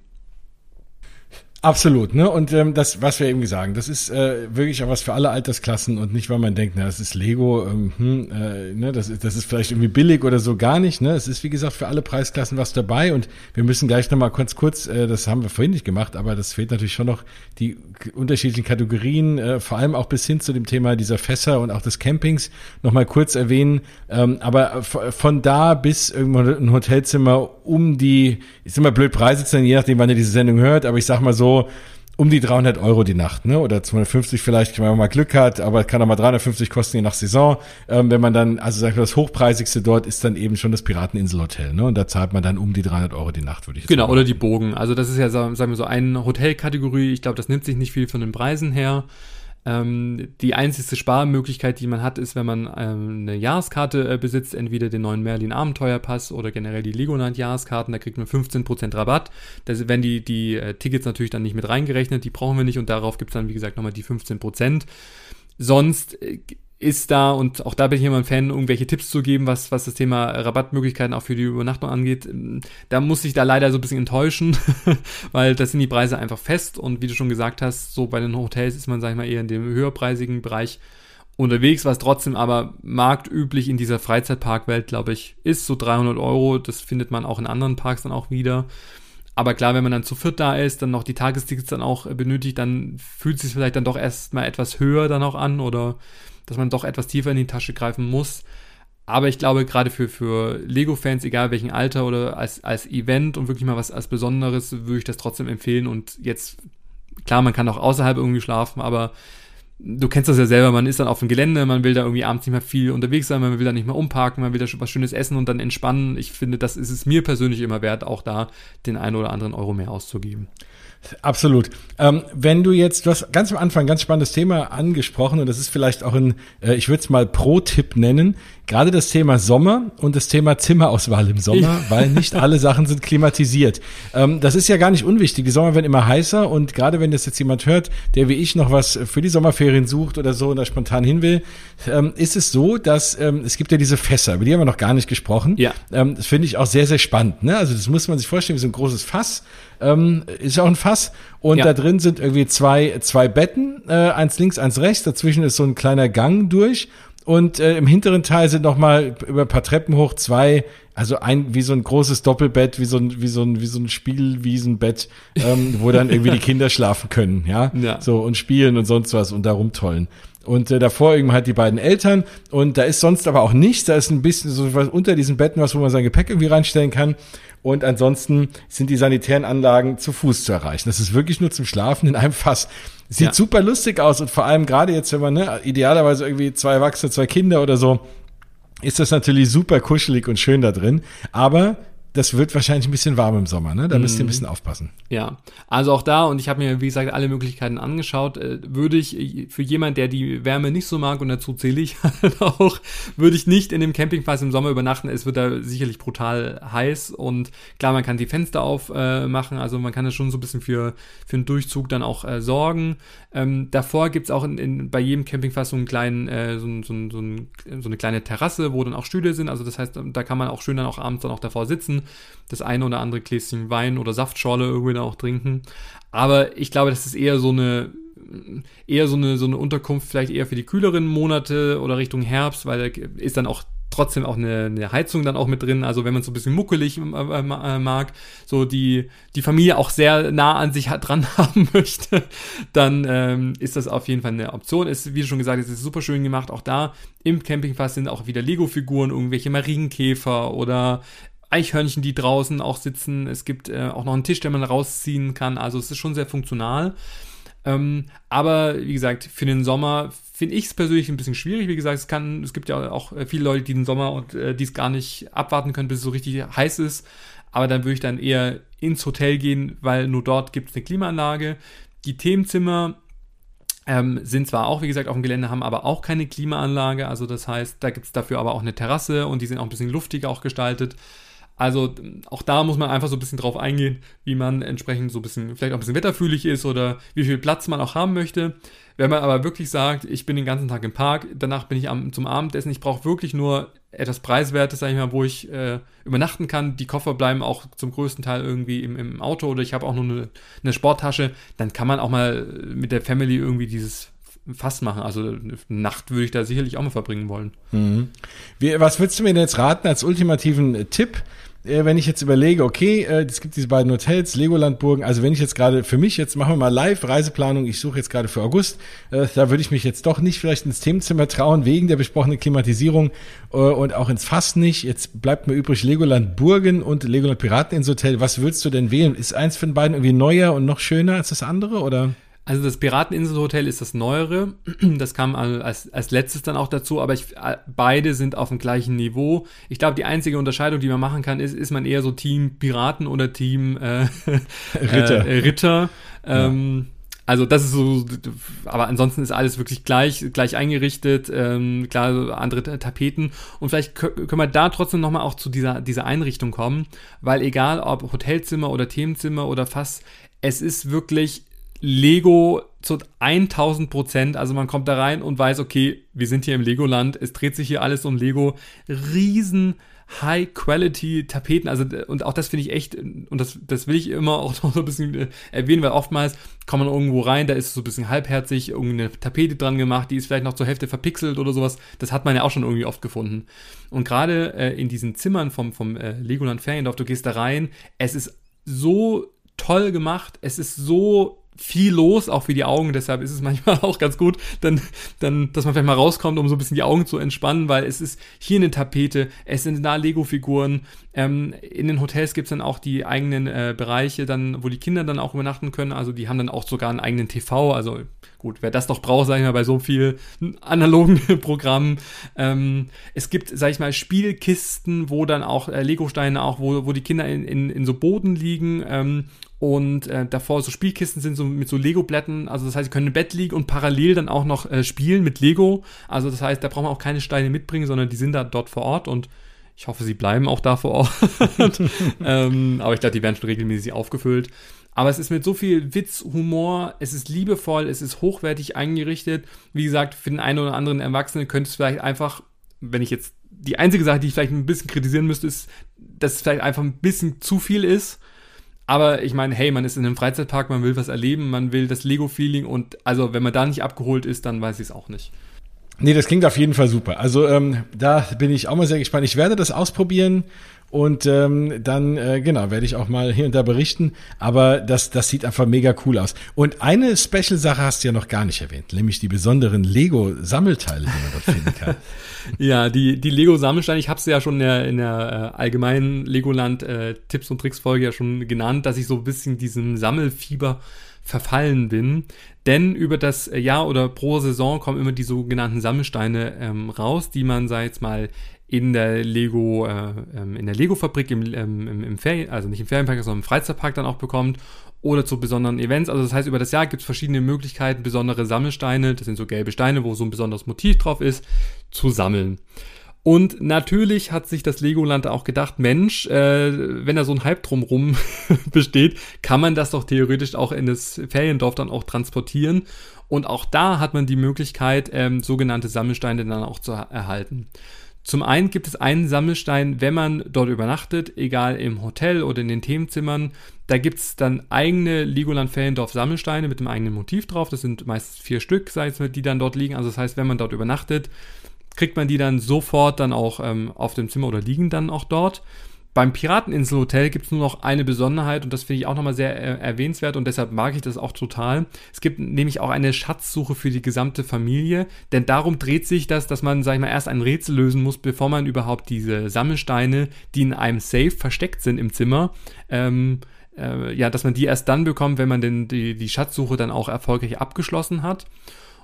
Absolut, ne? Und ähm, das, was wir eben sagen, das ist äh, wirklich auch was für alle Altersklassen und nicht, weil man denkt, na, das ist Lego, ähm, hm, äh, ne, das ist, das ist vielleicht irgendwie billig oder so gar nicht, ne? Es ist wie gesagt für alle Preisklassen was dabei und wir müssen gleich nochmal kurz kurz, äh, das haben wir vorhin nicht gemacht, aber das fehlt natürlich schon noch die unterschiedlichen Kategorien, äh, vor allem auch bis hin zu dem Thema dieser Fässer und auch des Campings nochmal kurz erwähnen. Ähm, aber von da bis irgendwo ein Hotelzimmer um die, ist immer blöd Preise zu je nachdem, wann ihr diese Sendung hört, aber ich sag mal so um die 300 Euro die Nacht, ne? Oder 250 vielleicht, wenn man mal Glück hat, aber kann auch mal 350 kosten je nach Saison. Ähm, wenn man dann, also sag ich mal, das hochpreisigste dort ist dann eben schon das Pirateninselhotel, ne? Und da zahlt man dann um die 300 Euro die Nacht, würde ich genau, sagen. Genau, oder die Bogen. Also das ist ja, sagen wir so, eine Hotelkategorie. Ich glaube, das nimmt sich nicht viel von den Preisen her. Ähm, die einzigste Sparmöglichkeit, die man hat, ist, wenn man ähm, eine Jahreskarte äh, besitzt, entweder den neuen Merlin Abenteuerpass oder generell die Legoland Jahreskarten, da kriegt man 15% Rabatt. Das werden die, die äh, Tickets natürlich dann nicht mit reingerechnet, die brauchen wir nicht und darauf gibt es dann, wie gesagt, nochmal die 15%. Sonst äh, ist da, und auch da bin ich immer ein Fan, irgendwelche Tipps zu geben, was, was das Thema Rabattmöglichkeiten auch für die Übernachtung angeht. Da muss ich da leider so ein bisschen enttäuschen, (laughs) weil das sind die Preise einfach fest und wie du schon gesagt hast, so bei den Hotels ist man, sag ich mal, eher in dem höherpreisigen Bereich unterwegs, was trotzdem aber marktüblich in dieser Freizeitparkwelt, glaube ich, ist. So 300 Euro, das findet man auch in anderen Parks dann auch wieder. Aber klar, wenn man dann zu viert da ist, dann noch die Tagestickets dann auch benötigt, dann fühlt es sich vielleicht dann doch erstmal etwas höher dann auch an oder dass man doch etwas tiefer in die Tasche greifen muss. Aber ich glaube, gerade für, für Lego-Fans, egal welchen Alter oder als, als Event und wirklich mal was als Besonderes, würde ich das trotzdem empfehlen. Und jetzt, klar, man kann auch außerhalb irgendwie schlafen, aber du kennst das ja selber, man ist dann auf dem Gelände, man will da irgendwie abends nicht mehr viel unterwegs sein, man will da nicht mehr umparken, man will da was Schönes essen und dann entspannen. Ich finde, das ist es mir persönlich immer wert, auch da den einen oder anderen Euro mehr auszugeben. Absolut. Ähm, wenn du jetzt, du hast ganz am Anfang ein ganz spannendes Thema angesprochen und das ist vielleicht auch ein, äh, ich würde es mal Pro-Tipp nennen, gerade das Thema Sommer und das Thema Zimmerauswahl im Sommer, ja. weil nicht alle Sachen sind klimatisiert. Ähm, das ist ja gar nicht unwichtig. Die Sommer werden immer heißer und gerade wenn das jetzt jemand hört, der wie ich noch was für die Sommerferien sucht oder so und da spontan hin will, ähm, ist es so, dass ähm, es gibt ja diese Fässer, über die haben wir noch gar nicht gesprochen. Ja. Ähm, das finde ich auch sehr, sehr spannend. Ne? Also das muss man sich vorstellen, wie so ein großes Fass ähm, ist ja auch ein Fass. Und ja. da drin sind irgendwie zwei, zwei Betten, äh, eins links, eins rechts. Dazwischen ist so ein kleiner Gang durch. Und äh, im hinteren Teil sind noch mal über ein paar Treppen hoch zwei, also ein wie so ein großes Doppelbett, wie so ein wie so ein wie so ein Spielwiesenbett, ähm, wo dann irgendwie die (laughs) Kinder schlafen können, ja? ja, so und spielen und sonst was und da rumtollen. Und äh, davor irgendwann halt die beiden Eltern und da ist sonst aber auch nichts, da ist ein bisschen so was unter diesen Betten was, wo man sein Gepäck irgendwie reinstellen kann und ansonsten sind die sanitären Anlagen zu Fuß zu erreichen. Das ist wirklich nur zum Schlafen in einem Fass. Sieht ja. super lustig aus und vor allem gerade jetzt, wenn man ne, idealerweise irgendwie zwei Erwachsene, zwei Kinder oder so, ist das natürlich super kuschelig und schön da drin. Aber das wird wahrscheinlich ein bisschen warm im Sommer, ne? Da müsst ihr ein mhm. bisschen aufpassen. Ja, also auch da, und ich habe mir, wie gesagt, alle Möglichkeiten angeschaut, äh, würde ich äh, für jemand, der die Wärme nicht so mag, und dazu zähle ich (laughs) halt auch, würde ich nicht in dem Campingplatz im Sommer übernachten. Es wird da sicherlich brutal heiß und klar, man kann die Fenster aufmachen, äh, also man kann das schon so ein bisschen für, für einen Durchzug dann auch äh, sorgen. Ähm, davor gibt's auch in, in, bei jedem Campingplatz so einen kleinen, äh, so, so, so, so eine kleine Terrasse, wo dann auch Stühle sind. Also das heißt, da kann man auch schön dann auch abends dann auch davor sitzen das eine oder andere Gläschen Wein oder Saftschorle irgendwie da auch trinken. Aber ich glaube, das ist eher so eine eher so eine, so eine Unterkunft, vielleicht eher für die kühleren Monate oder Richtung Herbst, weil da ist dann auch trotzdem auch eine, eine Heizung dann auch mit drin. Also wenn man so ein bisschen muckelig äh, äh, mag, so die, die Familie auch sehr nah an sich dran (laughs) haben möchte, dann ähm, ist das auf jeden Fall eine Option. Ist, wie schon gesagt, es ist super schön gemacht. Auch da im Campingpass sind auch wieder Lego-Figuren, irgendwelche Marienkäfer oder Eichhörnchen, die draußen auch sitzen. Es gibt äh, auch noch einen Tisch, den man rausziehen kann. Also es ist schon sehr funktional. Ähm, aber wie gesagt, für den Sommer finde ich es persönlich ein bisschen schwierig. Wie gesagt, es kann, es gibt ja auch äh, viele Leute, die den Sommer und äh, dies gar nicht abwarten können, bis es so richtig heiß ist. Aber dann würde ich dann eher ins Hotel gehen, weil nur dort gibt es eine Klimaanlage. Die Themenzimmer ähm, sind zwar auch, wie gesagt, auf dem Gelände, haben aber auch keine Klimaanlage. Also das heißt, da gibt es dafür aber auch eine Terrasse und die sind auch ein bisschen luftiger auch gestaltet. Also auch da muss man einfach so ein bisschen drauf eingehen, wie man entsprechend so ein bisschen, vielleicht auch ein bisschen wetterfühlig ist oder wie viel Platz man auch haben möchte. Wenn man aber wirklich sagt, ich bin den ganzen Tag im Park, danach bin ich am, zum Abendessen, ich brauche wirklich nur etwas Preiswertes, sag ich mal, wo ich äh, übernachten kann. Die Koffer bleiben auch zum größten Teil irgendwie im, im Auto oder ich habe auch noch eine, eine Sporttasche. Dann kann man auch mal mit der Family irgendwie dieses Fass machen. Also eine Nacht würde ich da sicherlich auch mal verbringen wollen. Mhm. Wie, was würdest du mir denn jetzt raten als ultimativen Tipp? Äh, wenn ich jetzt überlege, okay, äh, es gibt diese beiden Hotels, Legolandburgen, also wenn ich jetzt gerade für mich, jetzt machen wir mal live Reiseplanung, ich suche jetzt gerade für August, äh, da würde ich mich jetzt doch nicht vielleicht ins Themenzimmer trauen, wegen der besprochenen Klimatisierung und auch ins Fass nicht. Jetzt bleibt mir übrig Legoland Burgen und Legoland Piraten ins Hotel. Was würdest du denn wählen? Ist eins von beiden irgendwie neuer und noch schöner als das andere, oder? Also das Pirateninselhotel ist das neuere. (clears throat) Das kam als, als letztes dann auch dazu, aber ich, beide sind auf dem gleichen Niveau. Ich glaube, die einzige Unterscheidung, die man machen kann, ist, ist man eher so Team Piraten oder Team äh, (laughs) Ritter. Äh, Ritter. Ähm, ja. Also das ist so, aber ansonsten ist alles wirklich gleich, gleich eingerichtet, ähm, klar, andere Tapeten. Und vielleicht können wir da trotzdem nochmal auch zu dieser, dieser Einrichtung kommen, weil egal ob Hotelzimmer oder Themenzimmer oder Fass, es ist wirklich Lego zu 1000 Prozent. Also man kommt da rein und weiß, okay, wir sind hier im Legoland. Es dreht sich hier alles um Lego. Riesen High-Quality-Tapeten, also und auch das finde ich echt, und das, das will ich immer auch (laughs) noch so ein bisschen äh, erwähnen, weil oftmals kommt man irgendwo rein, da ist so ein bisschen halbherzig irgendeine Tapete dran gemacht, die ist vielleicht noch zur Hälfte verpixelt oder sowas. Das hat man ja auch schon irgendwie oft gefunden. Und gerade äh, in diesen Zimmern vom, vom äh, Legoland Feriendorf, du gehst da rein, es ist so toll gemacht, es ist so viel los, auch für die Augen. Deshalb ist es manchmal (laughs) auch ganz gut, dann, dann, dass man vielleicht mal rauskommt, um so ein bisschen die Augen zu entspannen, weil es ist hier eine Tapete, es sind da Lego-Figuren. Ähm, in den Hotels gibt es dann auch die eigenen äh, Bereiche, dann, wo die Kinder dann auch übernachten können. Also die haben dann auch sogar einen eigenen TV. Also gut, wer das doch braucht, sag ich mal, bei so vielen analogen (laughs) Programmen. Ähm, es gibt, sag ich mal, Spielkisten, wo dann auch äh, Lego-Steine auch, wo, wo die Kinder in, in, in so Boden liegen. Ähm, und äh, davor so Spielkisten sind so mit so Lego-Blättern. Also das heißt, sie können im Bett liegen und parallel dann auch noch äh, spielen mit Lego. Also das heißt, da braucht man auch keine Steine mitbringen, sondern die sind da dort vor Ort und ich hoffe, sie bleiben auch da vor Ort. (laughs) ähm, aber ich glaube, die werden schon regelmäßig aufgefüllt. Aber es ist mit so viel Witz, Humor, es ist liebevoll, es ist hochwertig eingerichtet. Wie gesagt, für den einen oder anderen Erwachsenen könnte es vielleicht einfach, wenn ich jetzt die einzige Sache, die ich vielleicht ein bisschen kritisieren müsste, ist, dass es vielleicht einfach ein bisschen zu viel ist. Aber ich meine, hey, man ist in einem Freizeitpark, man will was erleben, man will das Lego-Feeling und also wenn man da nicht abgeholt ist, dann weiß ich es auch nicht. Nee, das klingt auf jeden Fall super. Also ähm, da bin ich auch mal sehr gespannt. Ich werde das ausprobieren und ähm, dann, äh, genau, werde ich auch mal hier und da berichten. Aber das, das sieht einfach mega cool aus. Und eine Special-Sache hast du ja noch gar nicht erwähnt, nämlich die besonderen Lego-Sammelteile, die man dort finden kann. (laughs) ja, die, die Lego-Sammelsteine, ich habe es ja schon in der, in der äh, allgemeinen Legoland-Tipps- äh, und Tricks-Folge ja schon genannt, dass ich so ein bisschen diesem Sammelfieber verfallen bin. Denn über das Jahr oder pro Saison kommen immer die sogenannten Sammelsteine ähm, raus, die man, sei jetzt mal, in der Lego, äh, ähm, in der Lego-Fabrik im, ähm, im, im Ferien, also nicht im Ferienpark, sondern im Freizeitpark dann auch bekommt oder zu besonderen Events. Also das heißt, über das Jahr gibt es verschiedene Möglichkeiten, besondere Sammelsteine, das sind so gelbe Steine, wo so ein besonderes Motiv drauf ist, zu sammeln. Und natürlich hat sich das Legoland auch gedacht, Mensch, äh, wenn da so ein Hype drumrum (laughs) besteht, kann man das doch theoretisch auch in das Feriendorf dann auch transportieren. Und auch da hat man die Möglichkeit, ähm, sogenannte Sammelsteine dann auch zu erhalten. Zum einen gibt es einen Sammelstein, wenn man dort übernachtet, egal im Hotel oder in den Themenzimmern. Da gibt es dann eigene Legoland Feriendorf Sammelsteine mit einem eigenen Motiv drauf. Das sind meistens vier Stück, sei es, die dann dort liegen. Also das heißt, wenn man dort übernachtet, kriegt man die dann sofort dann auch ähm, auf dem Zimmer oder liegen dann auch dort. Beim Pirateninselhotel gibt es nur noch eine Besonderheit und das finde ich auch nochmal sehr äh, erwähnenswert und deshalb mag ich das auch total. Es gibt nämlich auch eine Schatzsuche für die gesamte Familie, denn darum dreht sich das, dass man, sag ich mal, erst ein Rätsel lösen muss, bevor man überhaupt diese Sammelsteine, die in einem Safe versteckt sind im Zimmer, ähm, äh, ja, dass man die erst dann bekommt, wenn man denn die, die Schatzsuche dann auch erfolgreich abgeschlossen hat.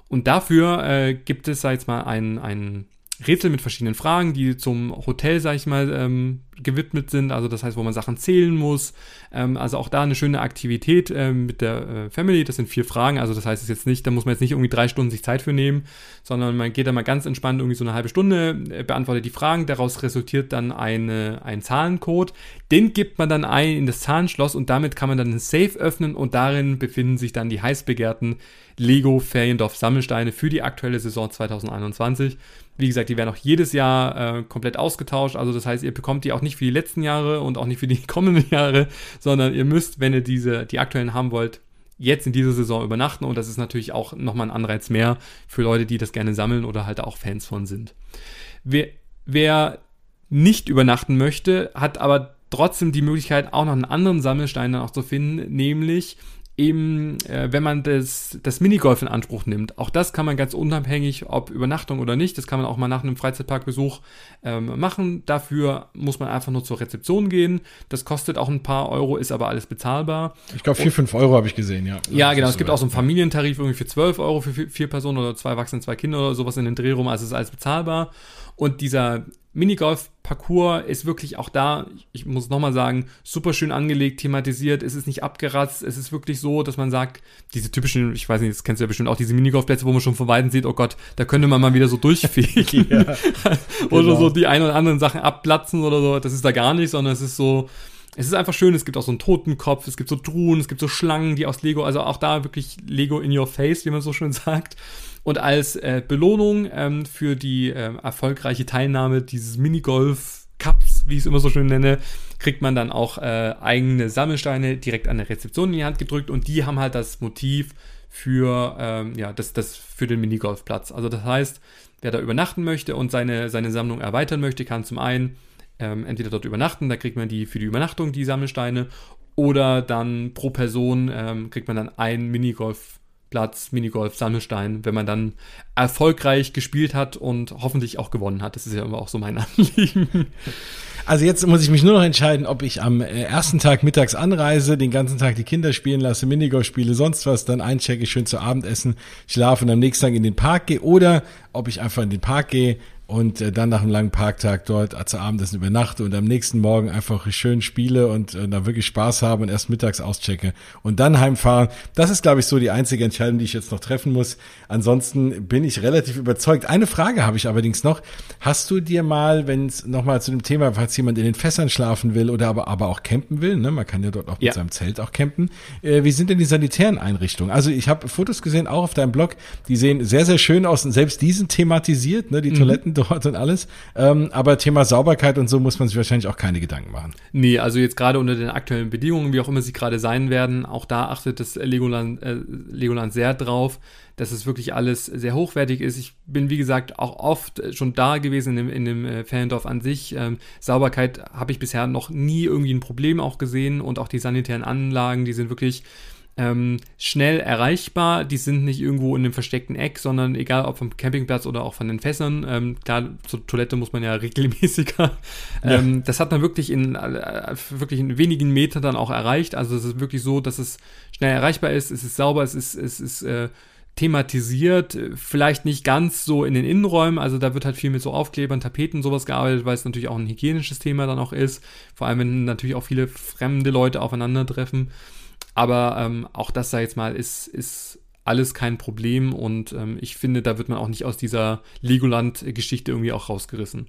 Und dafür äh, gibt es, sag ich mal, ein, ein Rätsel mit verschiedenen Fragen, die zum Hotel, sag ich mal, ähm, gewidmet sind. Also das heißt, wo man Sachen zählen muss. Ähm, also auch da eine schöne Aktivität ähm, mit der äh, Family. Das sind vier Fragen. Also das heißt, es jetzt nicht, da muss man jetzt nicht irgendwie drei Stunden sich Zeit für nehmen, sondern man geht da mal ganz entspannt irgendwie so eine halbe Stunde, äh, beantwortet die Fragen. Daraus resultiert dann eine, ein Zahlencode. Den gibt man dann ein in das Zahlenschloss und damit kann man dann ein Safe öffnen und darin befinden sich dann die heiß begehrten Lego Feriendorf Sammelsteine für die aktuelle Saison 2021. Wie gesagt, die werden auch jedes Jahr äh, komplett ausgetauscht. Also das heißt, ihr bekommt die auch nicht für die letzten Jahre und auch nicht für die (laughs) kommenden Jahre, sondern ihr müsst, wenn ihr diese, die aktuellen haben wollt, jetzt in dieser Saison übernachten und das ist natürlich auch nochmal ein Anreiz mehr für Leute, die das gerne sammeln oder halt auch Fans von sind. Wer, wer nicht übernachten möchte, hat aber trotzdem die Möglichkeit, auch noch einen anderen Sammelstein dann auch zu finden, nämlich eben, äh, wenn man das, das Minigolf in Anspruch nimmt. Auch das kann man ganz unabhängig, ob Übernachtung oder nicht, das kann man auch mal nach einem Freizeitparkbesuch ähm, machen. Dafür muss man einfach nur zur Rezeption gehen. Das kostet auch ein paar Euro, ist aber alles bezahlbar. Ich glaube, vier, fünf Euro habe ich gesehen, ja. Ja, genau. Es gibt auch so einen Familientarif irgendwie für 12 Euro für vier Personen oder zwei Erwachsene, zwei Kinder oder sowas in den Dreh rum. Also ist alles bezahlbar. Und dieser Minigolf-Parcours ist wirklich auch da, ich muss nochmal sagen, super schön angelegt, thematisiert, es ist nicht abgeratzt, es ist wirklich so, dass man sagt, diese typischen, ich weiß nicht, das kennst du ja bestimmt auch, diese Minigolfplätze, wo man schon von Weitem sieht, oh Gott, da könnte man mal wieder so durchfegen. (laughs) ja, (laughs) oder genau. so die ein oder anderen Sachen abplatzen oder so, das ist da gar nicht, sondern es ist so, es ist einfach schön, es gibt auch so einen Totenkopf, es gibt so Truhen, es gibt so Schlangen, die aus Lego, also auch da wirklich Lego in your face, wie man so schön (laughs) sagt. Und als äh, Belohnung ähm, für die äh, erfolgreiche Teilnahme dieses Minigolf Cups, wie ich es immer so schön nenne, kriegt man dann auch äh, eigene Sammelsteine direkt an der Rezeption in die Hand gedrückt und die haben halt das Motiv für, ähm, ja, das, das für den Minigolfplatz. Also das heißt, wer da übernachten möchte und seine, seine Sammlung erweitern möchte, kann zum einen ähm, entweder dort übernachten, da kriegt man die für die Übernachtung die Sammelsteine, oder dann pro Person ähm, kriegt man dann einen Minigolf Platz Minigolf Sammelstein, wenn man dann erfolgreich gespielt hat und hoffentlich auch gewonnen hat. Das ist ja immer auch so mein (laughs) Anliegen. Also jetzt muss ich mich nur noch entscheiden, ob ich am äh, ersten Tag mittags anreise, den ganzen Tag die Kinder spielen lasse, Minigolf spiele, sonst was, dann einchecke, schön zu Abendessen, schlafe und am nächsten Tag in den Park gehe oder ob ich einfach in den Park gehe, und äh, dann nach einem langen Parktag dort zu Abendessen übernachte und am nächsten Morgen einfach schön spiele und äh, da wirklich Spaß habe und erst mittags auschecke und dann heimfahren. Das ist, glaube ich, so die einzige Entscheidung, die ich jetzt noch treffen muss. Ansonsten bin ich relativ überzeugt. Eine Frage habe ich allerdings noch. Hast du dir mal, wenn es nochmal zu dem Thema, falls jemand in den Fässern schlafen will oder aber, aber auch campen will, ne, man kann ja dort auch mit ja. seinem Zelt auch campen, äh, wie sind denn die sanitären Einrichtungen? Also ich habe Fotos gesehen, auch auf deinem Blog, die sehen sehr, sehr schön aus und selbst die sind thematisiert, ne, die mhm. Toiletten dort und alles. Ähm, aber Thema Sauberkeit und so muss man sich wahrscheinlich auch keine Gedanken machen. Nee, also jetzt gerade unter den aktuellen Bedingungen, wie auch immer sie gerade sein werden, auch da achtet das Legoland, äh, Legoland sehr drauf, dass es wirklich alles sehr hochwertig ist. Ich bin, wie gesagt, auch oft schon da gewesen in dem, in dem äh, Feriendorf an sich. Ähm, Sauberkeit habe ich bisher noch nie irgendwie ein Problem auch gesehen und auch die sanitären Anlagen, die sind wirklich ähm, schnell erreichbar. Die sind nicht irgendwo in einem versteckten Eck, sondern egal ob vom Campingplatz oder auch von den Fässern. Ähm, klar, zur Toilette muss man ja (laughs) regelmäßiger. Ähm, ja. Das hat man wirklich in, äh, wirklich in wenigen Metern dann auch erreicht. Also es ist wirklich so, dass es schnell erreichbar ist, es ist sauber, es ist, es ist äh, thematisiert, vielleicht nicht ganz so in den Innenräumen, also da wird halt viel mit so Aufklebern, Tapeten sowas gearbeitet, weil es natürlich auch ein hygienisches Thema dann auch ist, vor allem wenn natürlich auch viele fremde Leute aufeinandertreffen. Aber ähm, auch das, ich jetzt mal, ist, ist alles kein Problem und ähm, ich finde, da wird man auch nicht aus dieser Legoland-Geschichte irgendwie auch rausgerissen.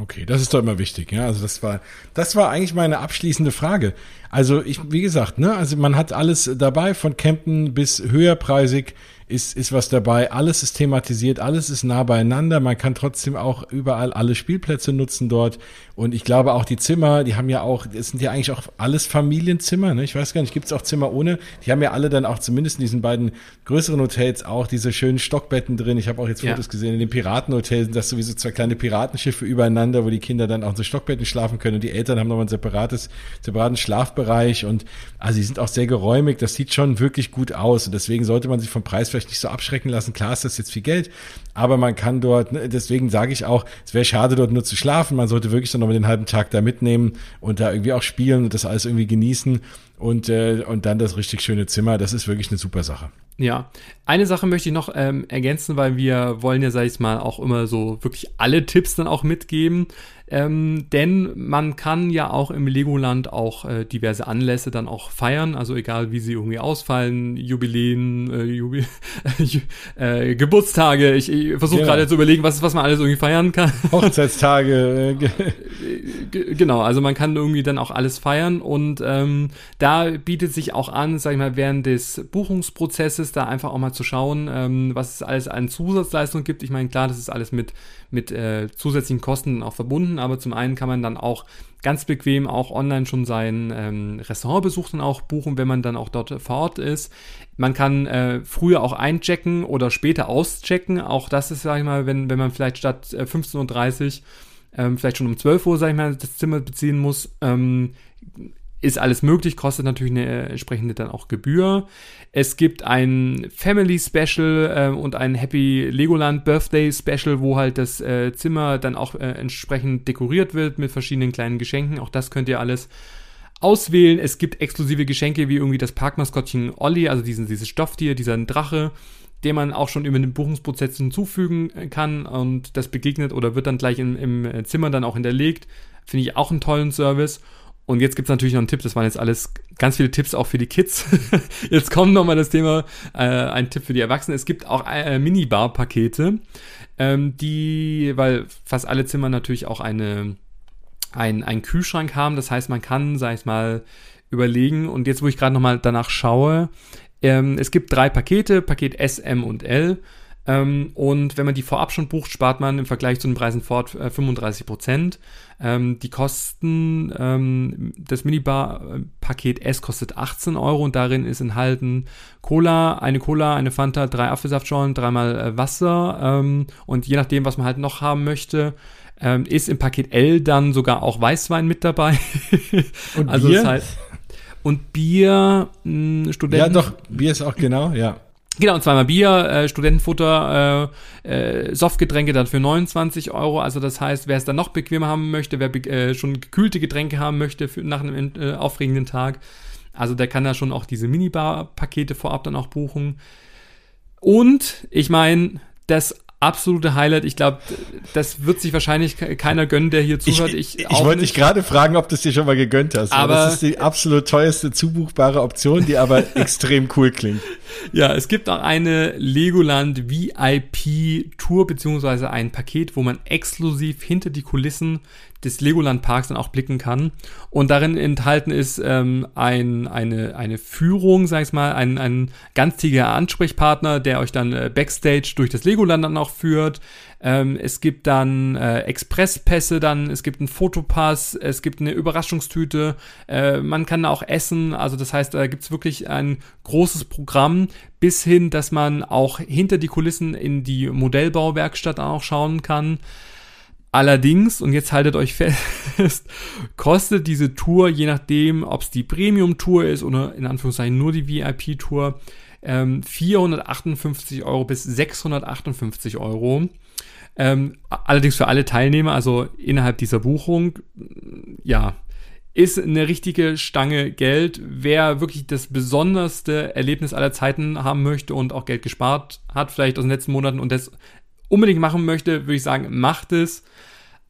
Okay, das ist doch immer wichtig, ja. Also das war, das war eigentlich meine abschließende Frage. Also ich, wie gesagt, ne, also man hat alles dabei, von Campen bis höherpreisig ist, ist was dabei. Alles ist thematisiert, alles ist nah beieinander. Man kann trotzdem auch überall alle Spielplätze nutzen dort. Und ich glaube auch die Zimmer, die haben ja auch, es sind ja eigentlich auch alles Familienzimmer. Ne? Ich weiß gar nicht, gibt es auch Zimmer ohne? Die haben ja alle dann auch zumindest in diesen beiden größeren Hotels auch diese schönen Stockbetten drin. Ich habe auch jetzt Fotos ja. gesehen in den Piratenhotels, sind das sowieso zwei kleine Piratenschiffe übereinander, wo die Kinder dann auch in so Stockbetten schlafen können. Und die Eltern haben nochmal ein separates, separaten Schlafbereich. Und also die sind auch sehr geräumig. Das sieht schon wirklich gut aus. Und deswegen sollte man sich vom Preis vielleicht nicht so abschrecken lassen. Klar ist das jetzt viel Geld, aber man kann dort, ne, deswegen sage ich auch, es wäre schade, dort nur zu schlafen. Man sollte wirklich dann nochmal den halben Tag da mitnehmen und da irgendwie auch spielen und das alles irgendwie genießen und, äh, und dann das richtig schöne Zimmer. Das ist wirklich eine super Sache. Ja, eine Sache möchte ich noch ähm, ergänzen, weil wir wollen ja, sag ich mal, auch immer so wirklich alle Tipps dann auch mitgeben. Ähm, denn man kann ja auch im Legoland auch äh, diverse Anlässe dann auch feiern, also egal wie sie irgendwie ausfallen, Jubiläen, äh, Jubi (laughs) äh, Geburtstage, ich, ich versuche ja. gerade zu überlegen, was, was man alles irgendwie feiern kann. (laughs) Hochzeitstage. Äh, genau, also man kann irgendwie dann auch alles feiern und ähm, da bietet sich auch an, sag ich mal, während des Buchungsprozesses da einfach auch mal zu schauen, ähm, was es alles an Zusatzleistungen gibt. Ich meine, klar, das ist alles mit, mit äh, zusätzlichen Kosten auch verbunden, aber zum einen kann man dann auch ganz bequem auch online schon sein ähm, Restaurantbesuch dann auch buchen, wenn man dann auch dort vor Ort ist. Man kann äh, früher auch einchecken oder später auschecken. Auch das ist, sag ich mal, wenn, wenn man vielleicht statt äh, 15.30 Uhr ähm, vielleicht schon um 12 Uhr, sag ich mal, das Zimmer beziehen muss, ähm, ist alles möglich, kostet natürlich eine entsprechende dann auch Gebühr. Es gibt ein Family Special äh, und ein Happy Legoland Birthday Special, wo halt das äh, Zimmer dann auch äh, entsprechend dekoriert wird mit verschiedenen kleinen Geschenken. Auch das könnt ihr alles auswählen. Es gibt exklusive Geschenke wie irgendwie das Parkmaskottchen Olli, also diesen, dieses Stofftier, dieser Drache, den man auch schon über den Buchungsprozess hinzufügen kann und das begegnet oder wird dann gleich im, im Zimmer dann auch hinterlegt. Finde ich auch einen tollen Service. Und jetzt gibt's natürlich noch einen Tipp, das waren jetzt alles ganz viele Tipps auch für die Kids. (laughs) jetzt kommt nochmal das Thema, äh, ein Tipp für die Erwachsenen. Es gibt auch äh, Minibar-Pakete, ähm, die, weil fast alle Zimmer natürlich auch eine, ein, einen Kühlschrank haben. Das heißt, man kann, sag ich mal, überlegen. Und jetzt, wo ich gerade nochmal danach schaue, ähm, es gibt drei Pakete, Paket S, M und L. Ähm, und wenn man die vorab schon bucht, spart man im Vergleich zu den Preisen fort äh, 35 Prozent. Ähm, die Kosten, ähm, das Minibar-Paket S kostet 18 Euro und darin ist enthalten Cola, eine Cola, eine Fanta, drei Apfelsaftschorlen, dreimal äh, Wasser ähm, und je nachdem, was man halt noch haben möchte, ähm, ist im Paket L dann sogar auch Weißwein mit dabei. Und (laughs) also Bier? Das heißt, und Bier, mh, Studenten. Ja, doch, Bier ist auch genau, ja. Genau, und zweimal Bier, äh, Studentenfutter, äh, äh, Softgetränke dann für 29 Euro. Also das heißt, wer es dann noch bequemer haben möchte, wer äh, schon gekühlte Getränke haben möchte für, nach einem äh, aufregenden Tag, also der kann da schon auch diese Minibar-Pakete vorab dann auch buchen. Und ich meine, das absolute Highlight. Ich glaube, das wird sich wahrscheinlich keiner gönnen, der hier zuhört. Ich, ich, ich wollte dich gerade fragen, ob du es dir schon mal gegönnt hast. Aber das ist die absolut teuerste zubuchbare Option, die aber (laughs) extrem cool klingt. Ja, es gibt auch eine Legoland VIP Tour beziehungsweise ein Paket, wo man exklusiv hinter die Kulissen des Legoland Parks dann auch blicken kann. Und darin enthalten ist ähm, ein, eine, eine Führung, sag ich mal, ein, ein ganztägiger Ansprechpartner, der euch dann äh, Backstage durch das Legoland dann auch führt. Ähm, es gibt dann äh, Expresspässe, dann es gibt einen Fotopass, es gibt eine Überraschungstüte, äh, man kann auch essen. Also das heißt, da gibt's wirklich ein großes Programm bis hin, dass man auch hinter die Kulissen in die Modellbauwerkstatt auch schauen kann. Allerdings, und jetzt haltet euch fest, (laughs) kostet diese Tour, je nachdem, ob es die Premium-Tour ist oder in Anführungszeichen nur die VIP-Tour, ähm, 458 Euro bis 658 Euro. Ähm, allerdings für alle Teilnehmer, also innerhalb dieser Buchung, ja, ist eine richtige Stange Geld. Wer wirklich das besonderste Erlebnis aller Zeiten haben möchte und auch Geld gespart hat, vielleicht aus den letzten Monaten und das unbedingt machen möchte, würde ich sagen, macht es.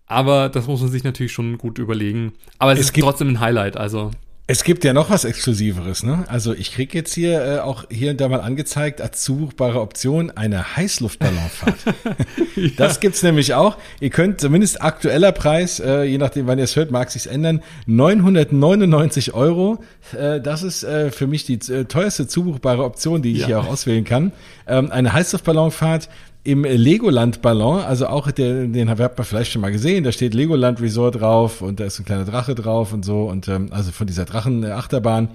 Aber das muss man sich natürlich schon gut überlegen. Aber es, es ist trotzdem ein Highlight, also. Es gibt ja noch was Exklusiveres, ne? Also ich krieg jetzt hier äh, auch hier und da mal angezeigt als zubuchbare Option eine Heißluftballonfahrt. (laughs) ja. Das gibt's nämlich auch. Ihr könnt zumindest aktueller Preis, äh, je nachdem wann ihr es hört, mag sich's ändern, 999 Euro. Äh, das ist äh, für mich die äh, teuerste zubuchbare Option, die ich ja. hier auch auswählen kann. Ähm, eine Heißluftballonfahrt im Legoland-Ballon, also auch der, den habt ihr vielleicht schon mal gesehen, da steht Legoland Resort drauf und da ist ein kleiner Drache drauf und so und ähm, also von dieser Drachen-Achterbahn.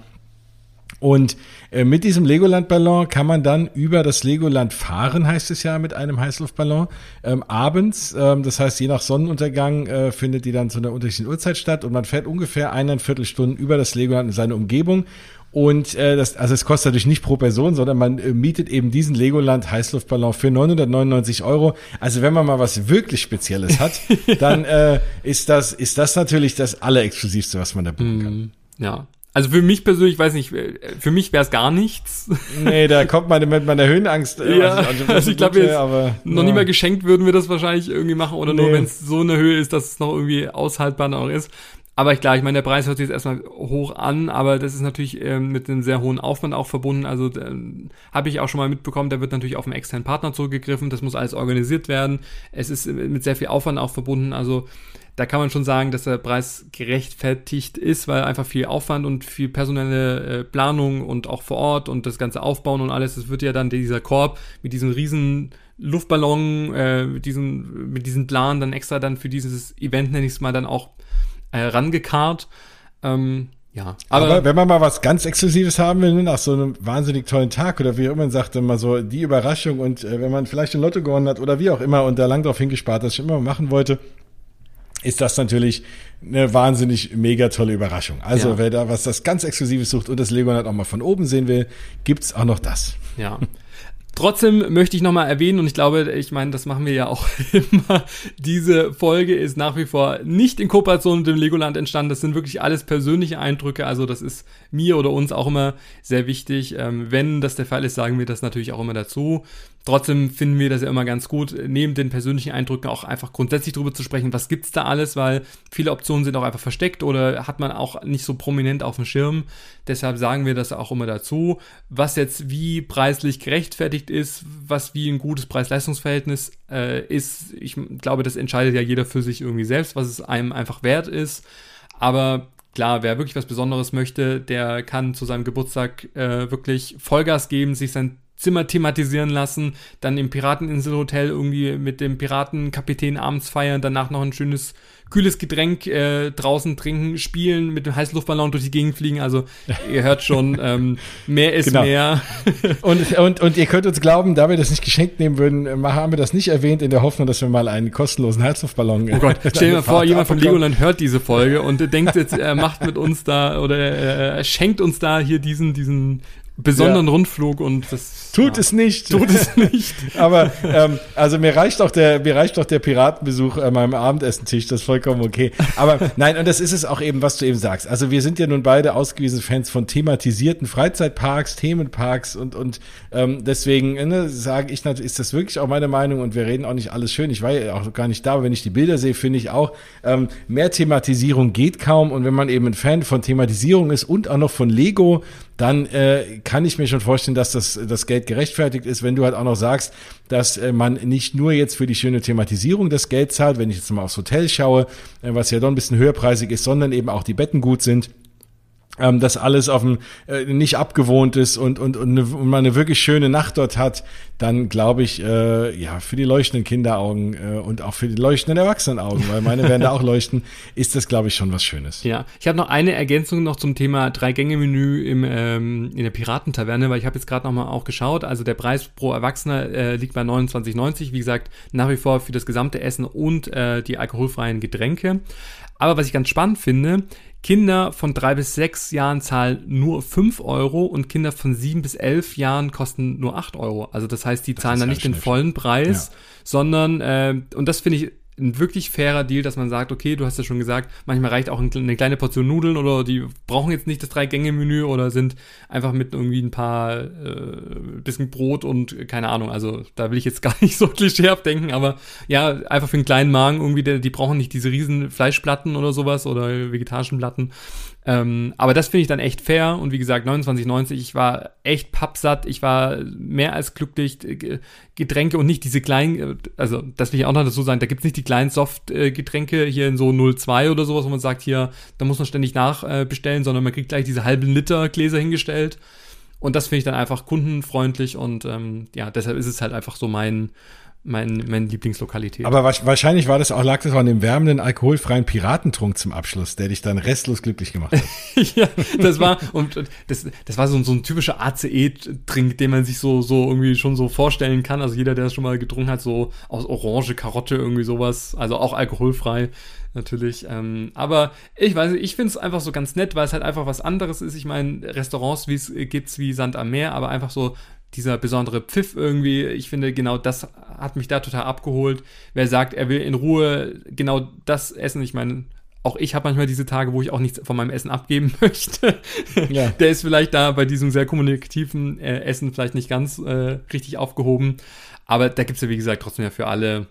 Und äh, mit diesem Legoland-Ballon kann man dann über das Legoland fahren, heißt es ja, mit einem Heißluftballon. Ähm, abends, ähm, das heißt, je nach Sonnenuntergang äh, findet die dann zu einer unterschiedlichen Uhrzeit statt und man fährt ungefähr eineinviertel Stunden über das Legoland in seine Umgebung und äh, das, also es kostet natürlich nicht pro Person, sondern man äh, mietet eben diesen Legoland Heißluftballon für 999 Euro. Also wenn man mal was wirklich Spezielles hat, (laughs) dann äh, ist das ist das natürlich das allerexklusivste, was man da buchen kann. Mm, ja. Also für mich persönlich, weiß nicht, für mich wäre es gar nichts. Nee, da kommt man mit meiner Höhenangst. Äh, ja, also, also ich glaube, noch ja. nie mal geschenkt würden wir das wahrscheinlich irgendwie machen oder nee. nur wenn es so eine Höhe ist, dass es noch irgendwie aushaltbar noch ist. Aber klar, ich meine, der Preis hört sich jetzt erstmal hoch an, aber das ist natürlich ähm, mit einem sehr hohen Aufwand auch verbunden. Also ähm, habe ich auch schon mal mitbekommen, da wird natürlich auf einen externen Partner zurückgegriffen. Das muss alles organisiert werden. Es ist mit sehr viel Aufwand auch verbunden. Also da kann man schon sagen, dass der Preis gerechtfertigt ist, weil einfach viel Aufwand und viel personelle äh, Planung und auch vor Ort und das ganze Aufbauen und alles, das wird ja dann dieser Korb mit diesem riesen Luftballon, äh, mit, diesen, mit diesen Plan dann extra dann für dieses Event, nenne ich es mal, dann auch äh, rangekarrt. Ähm, ja, aber, aber, wenn man mal was ganz Exklusives haben will, ne, nach so einem wahnsinnig tollen Tag oder wie auch immer man sagt, immer so die Überraschung und äh, wenn man vielleicht ein Lotto gewonnen hat oder wie auch immer und da lang drauf hingespart, das ich immer machen wollte, ist das natürlich eine wahnsinnig mega tolle Überraschung. Also ja. wer da was das ganz Exklusives sucht und das Legoland auch mal von oben sehen will, gibt's auch noch das. Ja. Trotzdem möchte ich nochmal erwähnen, und ich glaube, ich meine, das machen wir ja auch (laughs) immer, diese Folge ist nach wie vor nicht in Kooperation mit dem Legoland entstanden. Das sind wirklich alles persönliche Eindrücke. Also das ist mir oder uns auch immer sehr wichtig. Ähm, wenn das der Fall ist, sagen wir das natürlich auch immer dazu. Trotzdem finden wir das ja immer ganz gut, neben den persönlichen Eindrücken auch einfach grundsätzlich drüber zu sprechen, was gibt's da alles, weil viele Optionen sind auch einfach versteckt oder hat man auch nicht so prominent auf dem Schirm. Deshalb sagen wir das auch immer dazu, was jetzt wie preislich gerechtfertigt ist, was wie ein gutes Preis-Leistungs-Verhältnis äh, ist. Ich glaube, das entscheidet ja jeder für sich irgendwie selbst, was es einem einfach wert ist. Aber klar, wer wirklich was Besonderes möchte, der kann zu seinem Geburtstag äh, wirklich Vollgas geben, sich sein Zimmer thematisieren lassen, dann im Pirateninselhotel irgendwie mit dem Piratenkapitän abends feiern, danach noch ein schönes kühles Getränk äh, draußen trinken, spielen, mit dem heißen Luftballon durch die Gegend fliegen. Also ihr hört schon, (laughs) ähm, mehr ist genau. mehr. (laughs) und, und, und ihr könnt uns glauben, da wir das nicht geschenkt nehmen würden, äh, haben wir das nicht erwähnt in der Hoffnung, dass wir mal einen kostenlosen Heizluftballon. Oh Gott, (laughs) stell dir mal vor, jemand von Legoland hört diese Folge und denkt jetzt, er macht mit uns da oder er schenkt uns da hier diesen, diesen besonderen ja. Rundflug und das tut ja, es nicht. Tut es (laughs) nicht. Aber ähm, also mir reicht doch der mir reicht doch der Piratenbesuch an meinem Abendessentisch, das ist vollkommen okay. Aber nein, und das ist es auch eben, was du eben sagst. Also wir sind ja nun beide ausgewiesene Fans von thematisierten Freizeitparks, Themenparks und und ähm, deswegen ne, sage ich natürlich, ist das wirklich auch meine Meinung und wir reden auch nicht alles schön. Ich war ja auch gar nicht da, aber wenn ich die Bilder sehe, finde ich auch ähm, mehr Thematisierung geht kaum und wenn man eben ein Fan von Thematisierung ist und auch noch von Lego, dann äh, kann ich mir schon vorstellen, dass das, das Geld gerechtfertigt ist, wenn du halt auch noch sagst, dass äh, man nicht nur jetzt für die schöne Thematisierung das Geld zahlt, wenn ich jetzt mal aufs Hotel schaue, äh, was ja doch ein bisschen höherpreisig ist, sondern eben auch die Betten gut sind ähm, dass alles auf dem äh, nicht abgewohnt ist und und und, eine, und man eine wirklich schöne Nacht dort hat, dann glaube ich äh, ja für die leuchtenden Kinderaugen äh, und auch für die leuchtenden Erwachsenenaugen, weil meine werden da auch (laughs) leuchten, ist das glaube ich schon was Schönes. Ja, ich habe noch eine Ergänzung noch zum Thema drei Gänge Menü im ähm, in der Piratentaverne, weil ich habe jetzt gerade noch mal auch geschaut, also der Preis pro Erwachsener äh, liegt bei 29,90, wie gesagt nach wie vor für das gesamte Essen und äh, die alkoholfreien Getränke. Aber was ich ganz spannend finde, Kinder von drei bis sechs Jahren zahlen nur fünf Euro und Kinder von sieben bis elf Jahren kosten nur acht Euro. Also das heißt, die zahlen dann nicht den vollen Preis, ja. sondern, äh, und das finde ich ein wirklich fairer Deal, dass man sagt, okay, du hast ja schon gesagt, manchmal reicht auch eine kleine Portion Nudeln oder die brauchen jetzt nicht das Drei-Gänge-Menü oder sind einfach mit irgendwie ein paar äh, bisschen Brot und keine Ahnung. Also da will ich jetzt (laughs) gar nicht so klischeehaft denken, aber ja, einfach für einen kleinen Magen irgendwie, die, die brauchen nicht diese riesen Fleischplatten oder sowas oder vegetarischen Platten. Ähm, aber das finde ich dann echt fair. Und wie gesagt, 29,90, ich war echt pappsatt, ich war mehr als glücklich, Getränke und nicht diese kleinen, also das will ich auch noch dazu sagen, da gibt es nicht die kleinen Soft-Getränke hier in so 0,2 oder sowas, wo man sagt, hier, da muss man ständig nachbestellen, sondern man kriegt gleich diese halben Liter Gläser hingestellt. Und das finde ich dann einfach kundenfreundlich und ähm, ja, deshalb ist es halt einfach so mein, mein, meine Lieblingslokalität. Aber wahrscheinlich war das auch, lag das auch an dem wärmenden, alkoholfreien Piratentrunk zum Abschluss, der dich dann restlos glücklich gemacht hat. (laughs) ja, das war, und das, das war so, so ein typischer ACE-Trink, den man sich so, so irgendwie schon so vorstellen kann. Also jeder, der das schon mal getrunken hat, so aus Orange, Karotte, irgendwie sowas, also auch alkoholfrei natürlich. Ähm, aber ich weiß nicht, ich finde es einfach so ganz nett, weil es halt einfach was anderes ist. Ich meine, Restaurants wie es gibt's wie Sand am Meer, aber einfach so dieser besondere Pfiff irgendwie, ich finde, genau das hat mich da total abgeholt. Wer sagt, er will in Ruhe genau das essen, ich meine, auch ich habe manchmal diese Tage, wo ich auch nichts von meinem Essen abgeben (laughs) möchte. Ja. Der ist vielleicht da bei diesem sehr kommunikativen äh, Essen vielleicht nicht ganz äh, richtig aufgehoben. Aber da gibt's ja, wie gesagt, trotzdem ja für alle,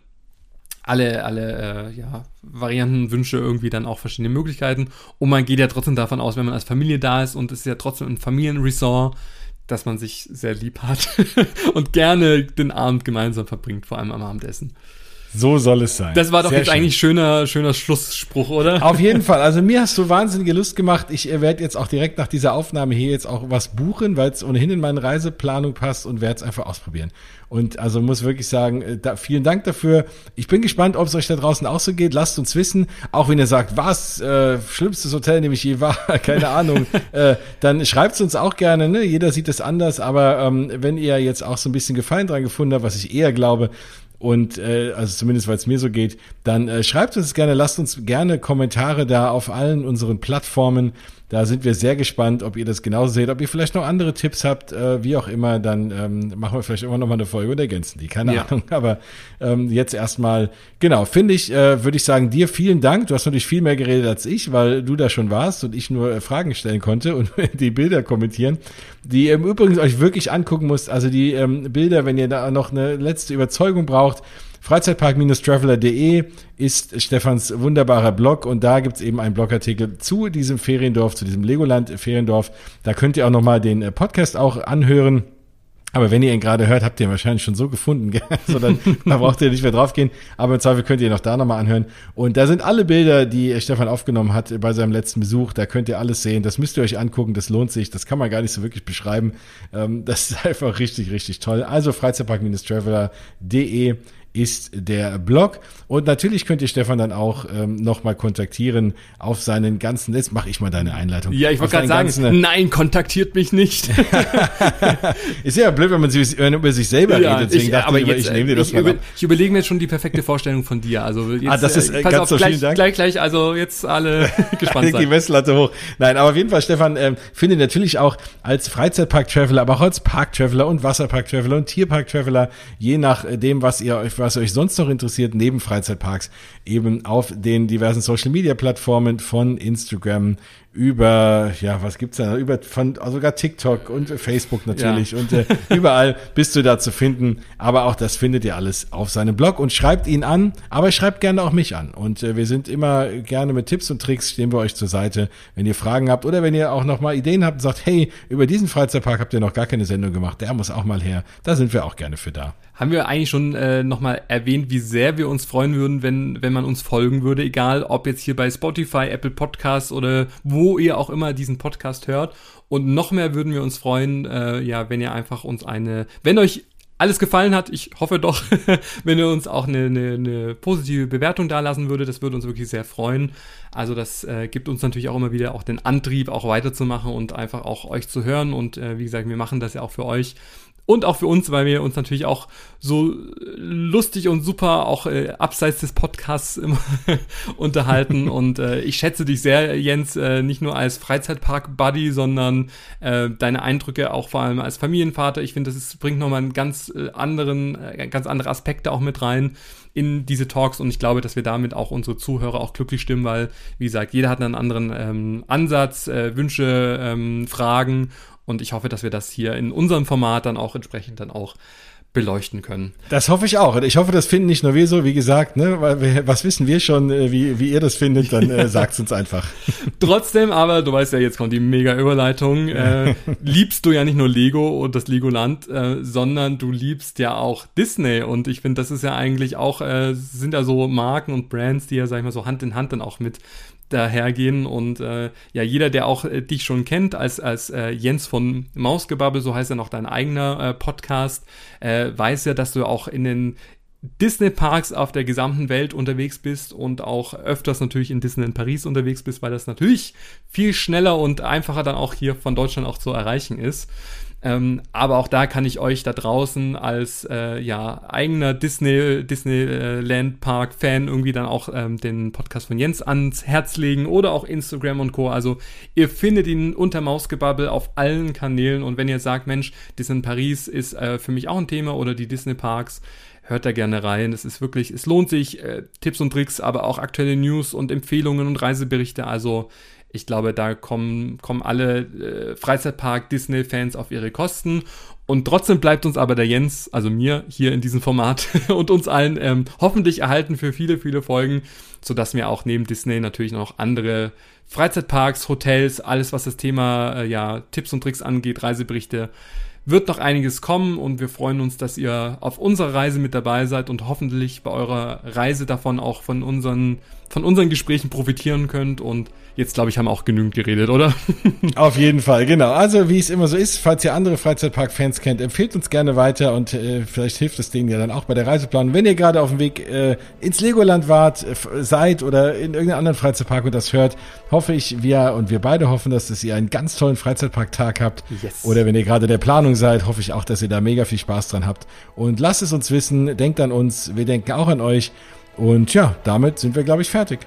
alle, alle äh, ja, Varianten, Wünsche irgendwie dann auch verschiedene Möglichkeiten. Und man geht ja trotzdem davon aus, wenn man als Familie da ist und es ist ja trotzdem ein Familienresort, dass man sich sehr lieb hat (laughs) und gerne den Abend gemeinsam verbringt, vor allem am Abendessen. So soll es sein. Das war doch Sehr jetzt schön. eigentlich schöner, schöner Schlussspruch, oder? Auf (laughs) jeden Fall. Also mir hast du wahnsinnige Lust gemacht. Ich äh, werde jetzt auch direkt nach dieser Aufnahme hier jetzt auch was buchen, weil es ohnehin in meine Reiseplanung passt und werde es einfach ausprobieren. Und also muss wirklich sagen, äh, da, vielen Dank dafür. Ich bin gespannt, ob es euch da draußen auch so geht. Lasst uns wissen. Auch wenn ihr sagt, was, äh, schlimmstes Hotel, in dem ich je war, (laughs) keine Ahnung, äh, dann schreibt es uns auch gerne. Ne? Jeder sieht es anders. Aber ähm, wenn ihr jetzt auch so ein bisschen Gefallen dran gefunden habt, was ich eher glaube, und äh, also zumindest weil es mir so geht, dann äh, schreibt uns gerne, lasst uns gerne Kommentare da auf allen unseren Plattformen. Da sind wir sehr gespannt, ob ihr das genauso seht, ob ihr vielleicht noch andere Tipps habt, äh, wie auch immer, dann ähm, machen wir vielleicht immer noch mal eine Folge und ergänzen die, keine ja. Ahnung. Aber ähm, jetzt erstmal, genau, finde ich, äh, würde ich sagen, dir vielen Dank. Du hast natürlich viel mehr geredet als ich, weil du da schon warst und ich nur äh, Fragen stellen konnte und (laughs) die Bilder kommentieren, die ihr im Übrigen euch wirklich angucken musst. Also die ähm, Bilder, wenn ihr da noch eine letzte Überzeugung braucht, Freizeitpark-traveler.de ist Stefans wunderbarer Blog und da gibt's eben einen Blogartikel zu diesem Feriendorf, zu diesem Legoland-Feriendorf. Da könnt ihr auch nochmal den äh, Podcast auch anhören. Aber wenn ihr ihn gerade hört, habt ihr ihn wahrscheinlich schon so gefunden, (laughs) gell? so dann, da braucht ihr nicht mehr draufgehen. Aber im Zweifel könnt ihr ihn noch da nochmal anhören. Und da sind alle Bilder, die Stefan aufgenommen hat bei seinem letzten Besuch. Da könnt ihr alles sehen. Das müsst ihr euch angucken. Das lohnt sich. Das kann man gar nicht so wirklich beschreiben. Ähm, das ist (laughs) einfach richtig, richtig toll. Also freizeitpark-traveler.de ist der Blog. Und natürlich könnt ihr Stefan dann auch ähm, nochmal kontaktieren auf seinen ganzen, jetzt mache ich mal deine Einleitung. Ja, ich wollte gerade sagen, ganzen, nein, kontaktiert mich nicht. (laughs) ist ja blöd, wenn man sich, über sich selber ja, redet, deswegen ich, dachte aber ich, jetzt, ich nehme dir das ich mal über, Ich überlege mir jetzt schon die perfekte Vorstellung von dir. Also jetzt, ah, das ist äh, ganz auf, so gleich, vielen Dank. Gleich, gleich, also jetzt alle (laughs) gespannt sein. die Messlatte hoch. Nein, aber auf jeden Fall, Stefan, ähm, finde natürlich auch als Freizeitpark-Traveler, aber auch als Park-Traveler und Wasserpark-Traveler und Tierpark-Traveler, je nachdem, was ihr euch was euch sonst noch interessiert, neben Freizeitparks, eben auf den diversen Social Media Plattformen von Instagram über, ja, was gibt's da, über von also sogar TikTok und Facebook natürlich ja. und äh, (laughs) überall bist du da zu finden. Aber auch das findet ihr alles auf seinem Blog und schreibt ihn an, aber schreibt gerne auch mich an. Und äh, wir sind immer gerne mit Tipps und Tricks stehen wir euch zur Seite, wenn ihr Fragen habt oder wenn ihr auch noch mal Ideen habt und sagt, hey, über diesen Freizeitpark habt ihr noch gar keine Sendung gemacht, der muss auch mal her. Da sind wir auch gerne für da. Haben wir eigentlich schon äh, nochmal erwähnt, wie sehr wir uns freuen würden, wenn, wenn man uns folgen würde, egal ob jetzt hier bei Spotify, Apple Podcasts oder wo ihr auch immer diesen Podcast hört. Und noch mehr würden wir uns freuen, äh, ja, wenn ihr einfach uns eine, wenn euch alles gefallen hat, ich hoffe doch, (laughs) wenn ihr uns auch eine, eine, eine positive Bewertung da lassen würde, das würde uns wirklich sehr freuen. Also das äh, gibt uns natürlich auch immer wieder auch den Antrieb, auch weiterzumachen und einfach auch euch zu hören. Und äh, wie gesagt, wir machen das ja auch für euch und auch für uns, weil wir uns natürlich auch so lustig und super auch äh, abseits des Podcasts immer (laughs) unterhalten. (laughs) Und äh, ich schätze dich sehr, Jens, äh, nicht nur als Freizeitpark-Buddy, sondern äh, deine Eindrücke auch vor allem als Familienvater. Ich finde, das ist, bringt nochmal einen ganz äh, anderen, äh, ganz andere Aspekte auch mit rein in diese Talks und ich glaube, dass wir damit auch unsere Zuhörer auch glücklich stimmen, weil, wie gesagt, jeder hat einen anderen ähm, Ansatz, äh, Wünsche, ähm, Fragen und ich hoffe, dass wir das hier in unserem Format dann auch entsprechend dann auch beleuchten können. Das hoffe ich auch. Ich hoffe, das finden nicht nur wir so, wie gesagt, ne, weil wir, was wissen wir schon, äh, wie, wie ihr das findet, dann äh, (laughs) sagt uns einfach. Trotzdem, aber du weißt ja, jetzt kommt die mega Überleitung. Äh, (laughs) liebst du ja nicht nur Lego und das Legoland, äh, sondern du liebst ja auch Disney und ich finde, das ist ja eigentlich auch äh, sind ja so Marken und Brands, die ja sag ich mal so Hand in Hand dann auch mit dahergehen und äh, ja, jeder, der auch äh, dich schon kennt als, als äh, Jens von Mausgebabbel, so heißt ja noch dein eigener äh, Podcast, äh, weiß ja, dass du auch in den Disney-Parks auf der gesamten Welt unterwegs bist und auch öfters natürlich in Disney in Paris unterwegs bist, weil das natürlich viel schneller und einfacher dann auch hier von Deutschland auch zu erreichen ist. Ähm, aber auch da kann ich euch da draußen als äh, ja, eigener Disney, Disneyland Park Fan irgendwie dann auch ähm, den Podcast von Jens ans Herz legen oder auch Instagram und Co. Also ihr findet ihn unter Mausgebabbel auf allen Kanälen und wenn ihr sagt, Mensch, Disney Paris ist äh, für mich auch ein Thema oder die Disney Parks, hört da gerne rein. Es ist wirklich, es lohnt sich, äh, Tipps und Tricks, aber auch aktuelle News und Empfehlungen und Reiseberichte. Also ich glaube, da kommen, kommen alle äh, Freizeitpark-Disney-Fans auf ihre Kosten. Und trotzdem bleibt uns aber der Jens, also mir hier in diesem Format (laughs) und uns allen ähm, hoffentlich erhalten für viele, viele Folgen, sodass wir auch neben Disney natürlich noch andere Freizeitparks, Hotels, alles was das Thema äh, ja Tipps und Tricks angeht, Reiseberichte, wird noch einiges kommen und wir freuen uns, dass ihr auf unserer Reise mit dabei seid und hoffentlich bei eurer Reise davon auch von unseren, von unseren Gesprächen profitieren könnt und Jetzt, glaube ich, haben wir auch genügend geredet, oder? (laughs) Auf jeden Fall, genau. Also, wie es immer so ist, falls ihr andere Freizeitpark-Fans kennt, empfehlt uns gerne weiter und äh, vielleicht hilft es denen ja dann auch bei der Reiseplanung. Wenn ihr gerade auf dem Weg äh, ins Legoland wart, äh, seid oder in irgendeinem anderen Freizeitpark und das hört, hoffe ich, wir und wir beide hoffen, dass, dass ihr einen ganz tollen Freizeitpark-Tag habt. Yes. Oder wenn ihr gerade der Planung seid, hoffe ich auch, dass ihr da mega viel Spaß dran habt. Und lasst es uns wissen, denkt an uns, wir denken auch an euch. Und ja, damit sind wir, glaube ich, fertig.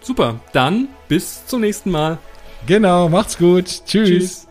Super, dann bis zum nächsten Mal. Genau, macht's gut. Tschüss. Tschüss.